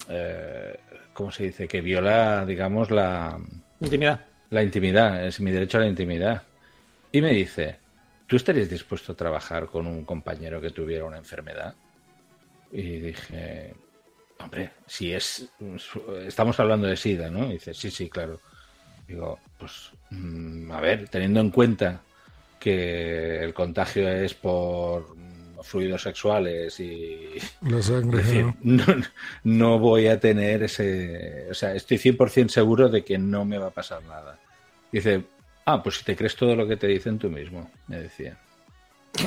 eh, ¿cómo se dice? Que viola, digamos, la Intimidad. la intimidad, es mi derecho a la intimidad. Y me dice, ¿tú estarías dispuesto a trabajar con un compañero que tuviera una enfermedad? Y dije, hombre, si es, estamos hablando de SIDA, ¿no? Y dice, sí, sí, claro. Digo, pues, mm, a ver, teniendo en cuenta que el contagio es por fluidos sexuales y... La sangre, decir, no, no voy a tener ese... O sea, estoy 100% seguro de que no me va a pasar nada. Dice, ah, pues si te crees todo lo que te dicen tú mismo, me decía.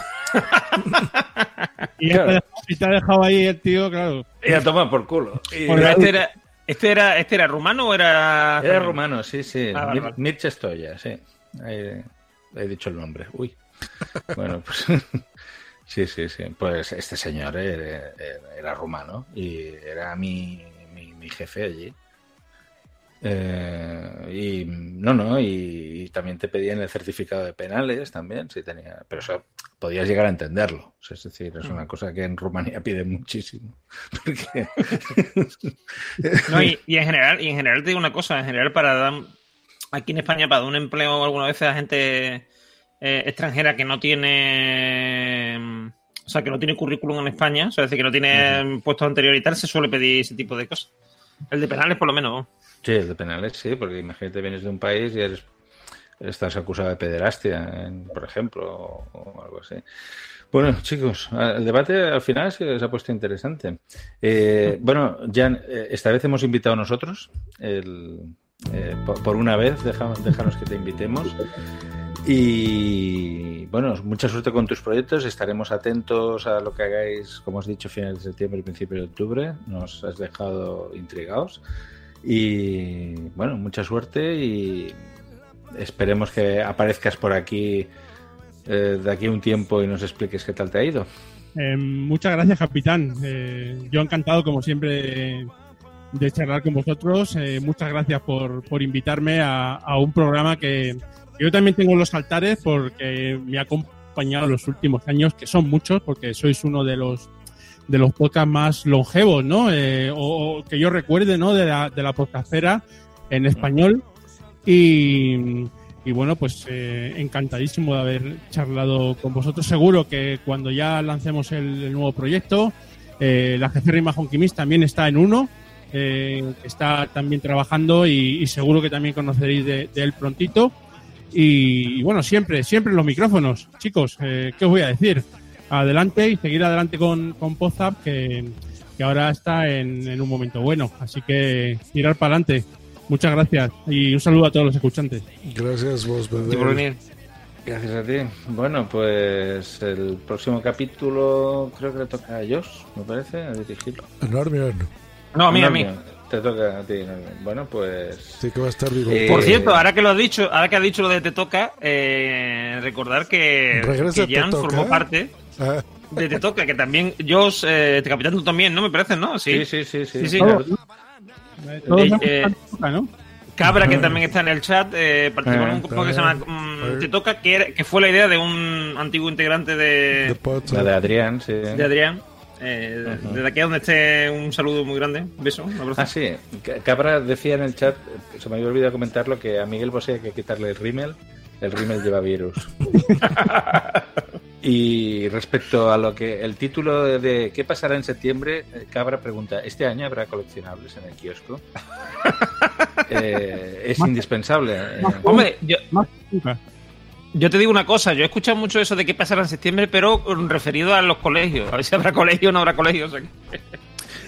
Y, Claro. te, ha dejado- y te ha dejado ahí el tío, claro. Y a tomar por culo. Y- este era, este era, este era rumano o era. Era rumano, sí, sí. Ah, vale, Mir- vale. Mircea Stoya, sí. Ahí he dicho el nombre. Uy. Bueno, pues. Sí, sí, sí. Pues este señor era, era- era rumano y era mi, mi, mi jefe allí. Eh, y no, no, y, y también te pedían el certificado de penales también, si tenía, pero eso podías llegar a entenderlo. O sea, es decir, es una cosa que en Rumanía piden muchísimo. Porque- No, y, y en general, y en general te digo una cosa, en general para dar aquí en España para dar un empleo alguna vez a gente eh, extranjera que no tiene mm, o sea que no tiene currículum en España, o sea, es decir, que no tiene mm, puestos anteriores y tal, se suele pedir ese tipo de cosas. El de penales por lo menos. ¿no? Sí, el de penales sí, porque imagínate vienes de un país y eres estás acusado de pederastia, en- por ejemplo, o, o algo así. Bueno, chicos, el debate al final se, se ha puesto interesante. Eh, bueno, Jan, eh, esta vez hemos invitado nosotros, el, eh, por, por una vez, deja- déjanos que te invitemos. Y bueno, mucha suerte con tus proyectos. Estaremos atentos a lo que hagáis, como has dicho, finales de septiembre y principio de octubre. Nos has dejado intrigados. Y bueno, mucha suerte y esperemos que aparezcas por aquí eh, de aquí un tiempo y nos expliques qué tal te ha ido. Eh, muchas gracias, capitán. Eh, yo encantado, como siempre, de, charlar con vosotros. Eh, muchas gracias por, por invitarme a, un programa que yo también tengo en los altares porque me ha acompañado los últimos años, que son muchos, porque sois uno de los de los podcasts más longevos, ¿no? Eh, o, que yo recuerde, ¿no? De la, de la podcastera en español. Y, y bueno, pues eh, encantadísimo de haber charlado con vosotros. Seguro que cuando ya lancemos el, nuevo proyecto, eh, la Jeferrima Honkimis también está en uno, está también trabajando y, seguro que también conoceréis de él prontito. Y, y bueno, siempre, siempre los micrófonos, chicos, eh, ¿qué os voy a decir? Adelante y seguir adelante con, con Podzap, que, que ahora está en, en un momento bueno. Así que tirar para adelante. Muchas gracias y un saludo a todos los escuchantes. Gracias vos, Gracias por venir. Gracias a ti. Bueno, pues el próximo capítulo creo que le toca a Josh, me parece, a dirigirlo. Enorme, no. No, a mí, a mí. Te toca a ti. Bueno, pues... Sí que va a estar vivo. Eh, Por cierto, ahora que lo has dicho, ahora que has dicho lo de Te Toca, eh, recordar que, que Jan formó parte Ah, de Te Toca, que también Josh, eh, capitán tú también, ¿no? Me parece, ¿no? Sí, Sí, sí, sí, sí. Eh, eh. Cabra, que también está en el chat, eh, participó en un grupo que se llama mm, Te Toca, que, era- que fue la idea de un antiguo integrante de, de de Adrián, sí. de Adrián. Eh. Desde aquí a donde esté, un saludo muy grande. Un beso, un abrazo. Ah, sí. Ca- Cabra decía en el chat, se me había olvidado comentarlo, que a Miguel Bosé hay que quitarle el rímel. El rímel lleva virus. y respecto a lo que el título de, ¿Qué pasará en septiembre? eh, Cabra pregunta, ¿este año habrá coleccionables en el kiosco? Eh, es indispensable. eh. Hombre, yo. Yo te digo una cosa, yo he escuchado mucho eso de qué pasará en septiembre, pero referido a los colegios. A ver si habrá colegio o no habrá colegio.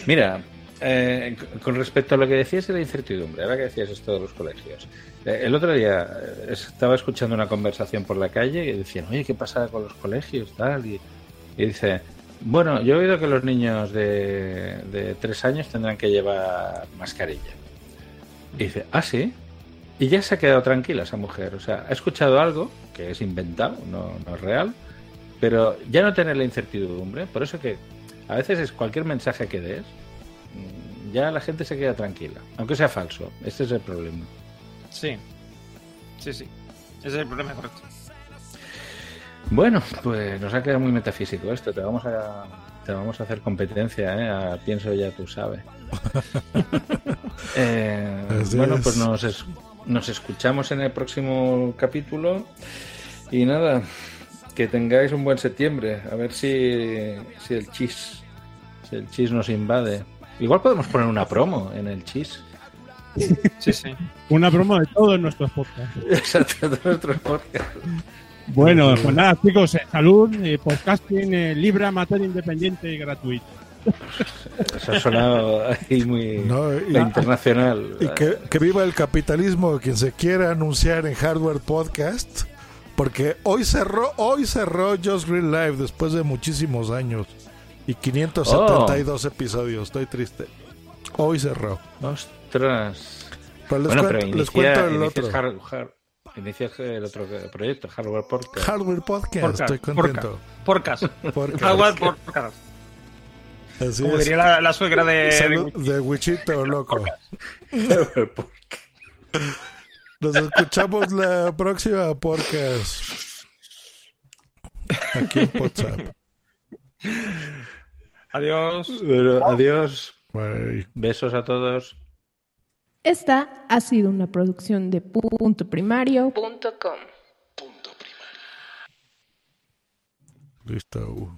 Mira, eh, con respecto a lo que decías de la incertidumbre, ahora que decías esto de los colegios, eh, el otro día eh, estaba escuchando una conversación por la calle y decían, oye, ¿qué pasa con los colegios? Tal, y, y dice, bueno, yo he oído que los niños de, de tres años tendrán que llevar mascarilla. Y dice, ah, sí. Y ya se ha quedado tranquila esa mujer. O sea, ha escuchado algo que es inventado, no, no es real, pero ya no tener la incertidumbre. Por eso que a veces es cualquier mensaje que des, mm, ya la gente se queda tranquila, aunque sea falso. Este es el problema. Sí. Sí, sí. Ese es el problema, correcto. Bueno, pues nos ha quedado muy metafísico esto. Te vamos a, te vamos a hacer competencia, ¿eh? A pienso ya tú sabes. Eh, bueno, es. pues nos, es- nos escuchamos en el próximo capítulo. Y nada, que tengáis un buen septiembre. A ver si, si el chis, si el chis nos invade. Igual podemos poner una promo en el chis. Sí, sí. Una broma de todos nuestros podcasts. Exacto, de nuestros podcasts. Bueno, pues nada, chicos, eh, salud, eh, podcasting eh, libre, amateur, independiente y gratuito. Eso ha sonado ahí muy No, y- internacional. Y que, que viva el capitalismo, quien se quiera anunciar en Hardware Podcast, porque hoy cerró, hoy cerró Just Green Live después de muchísimos años y 572 episodios. Estoy triste. Hoy cerró. Ostras. Pero les, bueno, cuento, pero les inicia- cuento el inicias otro. Hard- Hard- inicias el otro proyecto, Hardware Podcast. Hardware Podcast, Podcast, estoy contento. Porcas. Podcast. Hardware porcas. Así Como es. diría la, la suegra de... Salud de Wichito, loco. Nos escuchamos la próxima podcast. Aquí en WhatsApp. Adiós. Bueno, adiós. Bye. Besos a todos. Esta ha sido una producción de punto primario.com. Listo.